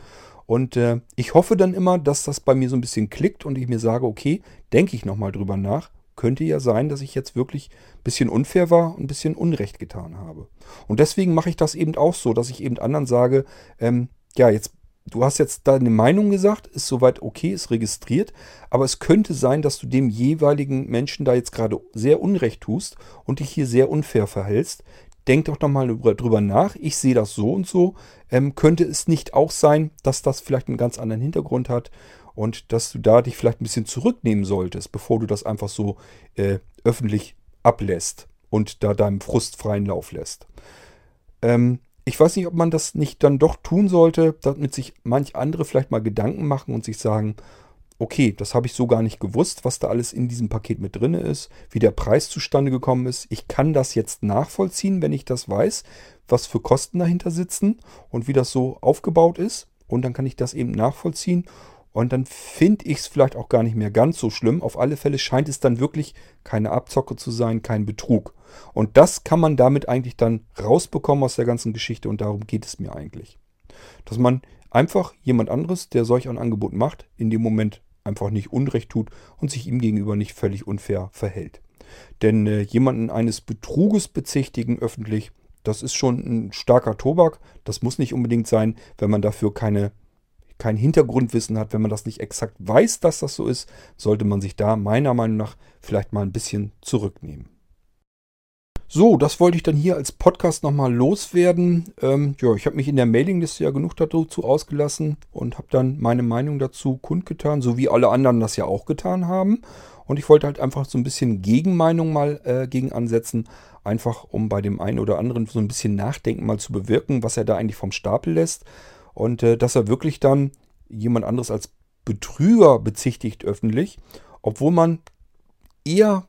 Und äh, ich hoffe dann immer, dass das bei mir so ein bisschen klickt und ich mir sage, okay, denke ich nochmal drüber nach könnte ja sein, dass ich jetzt wirklich ein bisschen unfair war und ein bisschen Unrecht getan habe. Und deswegen mache ich das eben auch so, dass ich eben anderen sage, ähm, ja, jetzt, du hast jetzt deine Meinung gesagt, ist soweit okay, ist registriert, aber es könnte sein, dass du dem jeweiligen Menschen da jetzt gerade sehr Unrecht tust und dich hier sehr unfair verhältst. Denk doch nochmal drüber nach. Ich sehe das so und so. Ähm, könnte es nicht auch sein, dass das vielleicht einen ganz anderen Hintergrund hat und dass du da dich vielleicht ein bisschen zurücknehmen solltest, bevor du das einfach so äh, öffentlich ablässt und da deinem Frust freien Lauf lässt. Ähm, ich weiß nicht, ob man das nicht dann doch tun sollte, damit sich manch andere vielleicht mal Gedanken machen und sich sagen, okay, das habe ich so gar nicht gewusst, was da alles in diesem Paket mit drin ist, wie der Preis zustande gekommen ist. Ich kann das jetzt nachvollziehen, wenn ich das weiß, was für Kosten dahinter sitzen und wie das so aufgebaut ist. Und dann kann ich das eben nachvollziehen und dann finde ich es vielleicht auch gar nicht mehr ganz so schlimm. Auf alle Fälle scheint es dann wirklich keine Abzocke zu sein, kein Betrug. Und das kann man damit eigentlich dann rausbekommen aus der ganzen Geschichte und darum geht es mir eigentlich. Dass man einfach jemand anderes, der solch ein Angebot macht, in dem Moment einfach nicht Unrecht tut und sich ihm gegenüber nicht völlig unfair verhält. Denn äh, jemanden eines Betruges bezichtigen öffentlich, das ist schon ein starker Tobak. Das muss nicht unbedingt sein, wenn man dafür keine kein Hintergrundwissen hat, wenn man das nicht exakt weiß, dass das so ist, sollte man sich da meiner Meinung nach vielleicht mal ein bisschen zurücknehmen. So, das wollte ich dann hier als Podcast nochmal loswerden. Ähm, ja, ich habe mich in der Mailingliste ja genug dazu ausgelassen und habe dann meine Meinung dazu kundgetan, so wie alle anderen das ja auch getan haben. Und ich wollte halt einfach so ein bisschen Gegenmeinung mal äh, gegen ansetzen, einfach um bei dem einen oder anderen so ein bisschen Nachdenken mal zu bewirken, was er da eigentlich vom Stapel lässt. Und äh, dass er wirklich dann jemand anderes als Betrüger bezichtigt öffentlich, obwohl man eher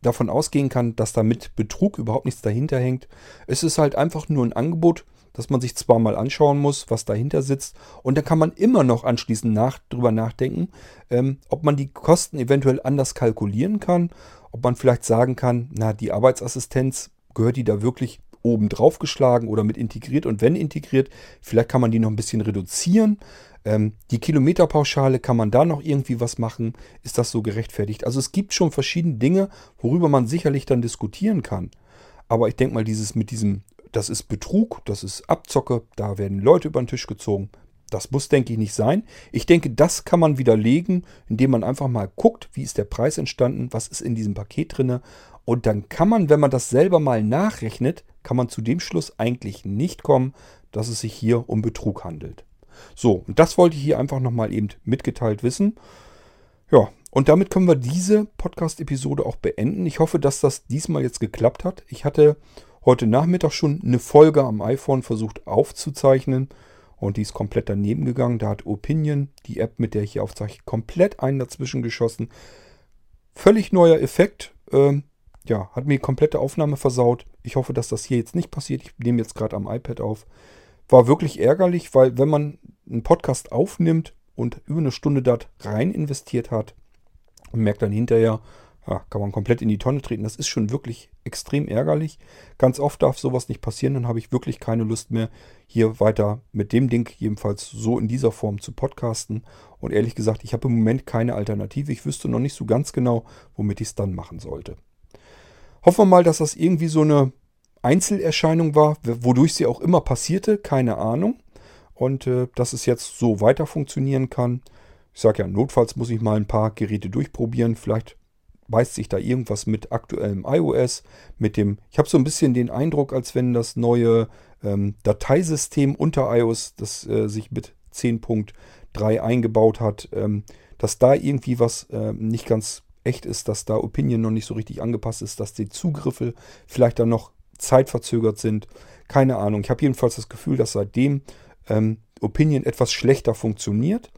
davon ausgehen kann, dass da mit Betrug überhaupt nichts dahinter hängt. Es ist halt einfach nur ein Angebot, das man sich zwar mal anschauen muss, was dahinter sitzt, und dann kann man immer noch anschließend nach, drüber nachdenken, ähm, ob man die Kosten eventuell anders kalkulieren kann, ob man vielleicht sagen kann, na, die Arbeitsassistenz, gehört die da wirklich oben drauf geschlagen oder mit integriert und wenn integriert, vielleicht kann man die noch ein bisschen reduzieren. Ähm, die Kilometerpauschale, kann man da noch irgendwie was machen? Ist das so gerechtfertigt? Also es gibt schon verschiedene Dinge, worüber man sicherlich dann diskutieren kann. Aber ich denke mal, dieses mit diesem, das ist Betrug, das ist Abzocke, da werden Leute über den Tisch gezogen. Das muss, denke ich, nicht sein. Ich denke, das kann man widerlegen, indem man einfach mal guckt, wie ist der Preis entstanden, was ist in diesem Paket drin. Und dann kann man, wenn man das selber mal nachrechnet, kann man zu dem Schluss eigentlich nicht kommen, dass es sich hier um Betrug handelt. So, und das wollte ich hier einfach nochmal eben mitgeteilt wissen. Ja, und damit können wir diese Podcast-Episode auch beenden. Ich hoffe, dass das diesmal jetzt geklappt hat. Ich hatte heute Nachmittag schon eine Folge am iPhone versucht aufzuzeichnen und die ist komplett daneben gegangen. Da hat Opinion, die App, mit der ich hier aufzeichne, komplett einen dazwischen geschossen. Völlig neuer Effekt. Ähm, ja, hat mir die komplette Aufnahme versaut. Ich hoffe, dass das hier jetzt nicht passiert. Ich nehme jetzt gerade am iPad auf. War wirklich ärgerlich, weil wenn man einen Podcast aufnimmt und über eine Stunde dort rein investiert hat und merkt dann hinterher, ja, kann man komplett in die Tonne treten. Das ist schon wirklich extrem ärgerlich. Ganz oft darf sowas nicht passieren, dann habe ich wirklich keine Lust mehr, hier weiter mit dem Ding jedenfalls so in dieser Form zu podcasten. Und ehrlich gesagt, ich habe im Moment keine Alternative. Ich wüsste noch nicht so ganz genau, womit ich es dann machen sollte. Hoffen wir mal, dass das irgendwie so eine Einzelerscheinung war, wodurch sie auch immer passierte, keine Ahnung. Und äh, dass es jetzt so weiter funktionieren kann. Ich sage ja, notfalls muss ich mal ein paar Geräte durchprobieren. Vielleicht beißt sich da irgendwas mit aktuellem iOS, mit dem, ich habe so ein bisschen den Eindruck, als wenn das neue ähm, Dateisystem unter iOS, das äh, sich mit 10.3 eingebaut hat, ähm, dass da irgendwie was äh, nicht ganz echt ist, dass da Opinion noch nicht so richtig angepasst ist, dass die Zugriffe vielleicht dann noch zeitverzögert sind. Keine Ahnung. Ich habe jedenfalls das Gefühl, dass seitdem ähm, Opinion etwas schlechter funktioniert.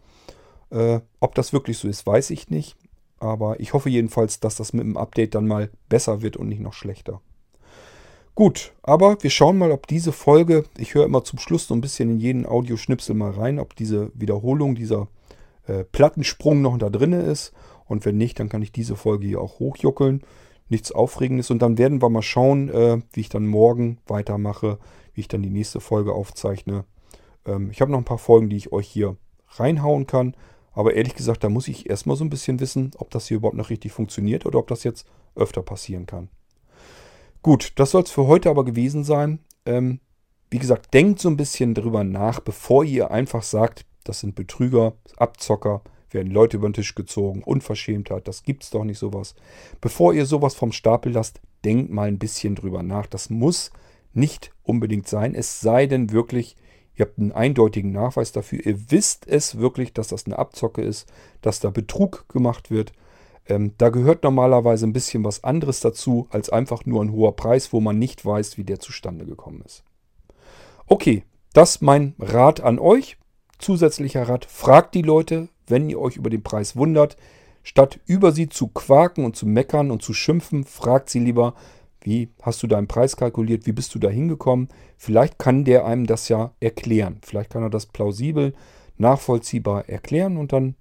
Äh, ob das wirklich so ist, weiß ich nicht. Aber ich hoffe jedenfalls, dass das mit dem Update dann mal besser wird und nicht noch schlechter. Gut, aber wir schauen mal, ob diese Folge, ich höre immer zum Schluss so ein bisschen in jeden Audioschnipsel mal rein, ob diese Wiederholung, dieser äh, Plattensprung noch da drin ist. Und wenn nicht, dann kann ich diese Folge hier auch hochjuckeln. Nichts Aufregendes. Und dann werden wir mal schauen, äh, wie ich dann morgen weitermache, wie ich dann die nächste Folge aufzeichne. Ähm, ich habe noch ein paar Folgen, die ich euch hier reinhauen kann. Aber ehrlich gesagt, da muss ich erstmal so ein bisschen wissen, ob das hier überhaupt noch richtig funktioniert oder ob das jetzt öfter passieren kann. Gut, das soll es für heute aber gewesen sein. Ähm, wie gesagt, denkt so ein bisschen drüber nach, bevor ihr einfach sagt, das sind Betrüger, Abzocker, werden Leute über den Tisch gezogen, Unverschämtheit, das gibt's doch nicht sowas. Bevor ihr sowas vom Stapel lasst, denkt mal ein bisschen drüber nach. Das muss nicht unbedingt sein, es sei denn wirklich, Ihr habt einen eindeutigen Nachweis dafür. Ihr wisst es wirklich, dass das eine Abzocke ist, dass da Betrug gemacht wird. Ähm, da gehört normalerweise ein bisschen was anderes dazu, als einfach nur ein hoher Preis, wo man nicht weiß, wie der zustande gekommen ist. Okay, das mein Rat an euch. Zusätzlicher Rat, fragt die Leute, wenn ihr euch über den Preis wundert. Statt über sie zu quaken und zu meckern und zu schimpfen, fragt sie lieber, wie hast du deinen Preis kalkuliert? Wie bist du da hingekommen? Vielleicht kann der einem das ja erklären. Vielleicht kann er das plausibel, nachvollziehbar erklären und dann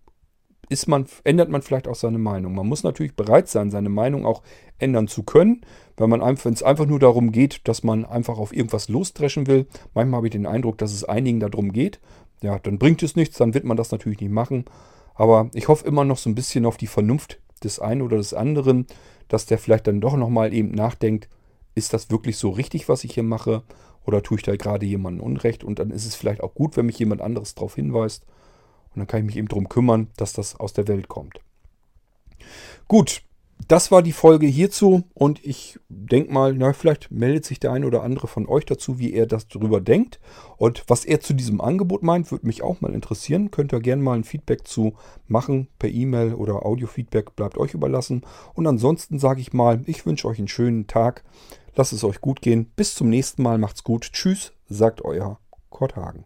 ist man, ändert man vielleicht auch seine Meinung. Man muss natürlich bereit sein, seine Meinung auch ändern zu können, wenn man wenn es einfach nur darum geht, dass man einfach auf irgendwas losdreschen will. Manchmal habe ich den Eindruck, dass es einigen darum geht. Ja, dann bringt es nichts, dann wird man das natürlich nicht machen. Aber ich hoffe immer noch so ein bisschen auf die Vernunft des einen oder des anderen, dass der vielleicht dann doch nochmal eben nachdenkt, ist das wirklich so richtig, was ich hier mache? Oder tue ich da gerade jemandem Unrecht? Und dann ist es vielleicht auch gut, wenn mich jemand anderes darauf hinweist. Und dann kann ich mich eben darum kümmern, dass das aus der Welt kommt. Gut, das war die Folge hierzu und ich denke mal, na, vielleicht meldet sich der eine oder andere von euch dazu, wie er das darüber denkt. Und was er zu diesem Angebot meint, würde mich auch mal interessieren. Könnt ihr gerne mal ein Feedback zu machen per E-Mail oder Audio-Feedback, bleibt euch überlassen. Und ansonsten sage ich mal, ich wünsche euch einen schönen Tag. Lasst es euch gut gehen. Bis zum nächsten Mal. Macht's gut. Tschüss, sagt euer Kurt Hagen.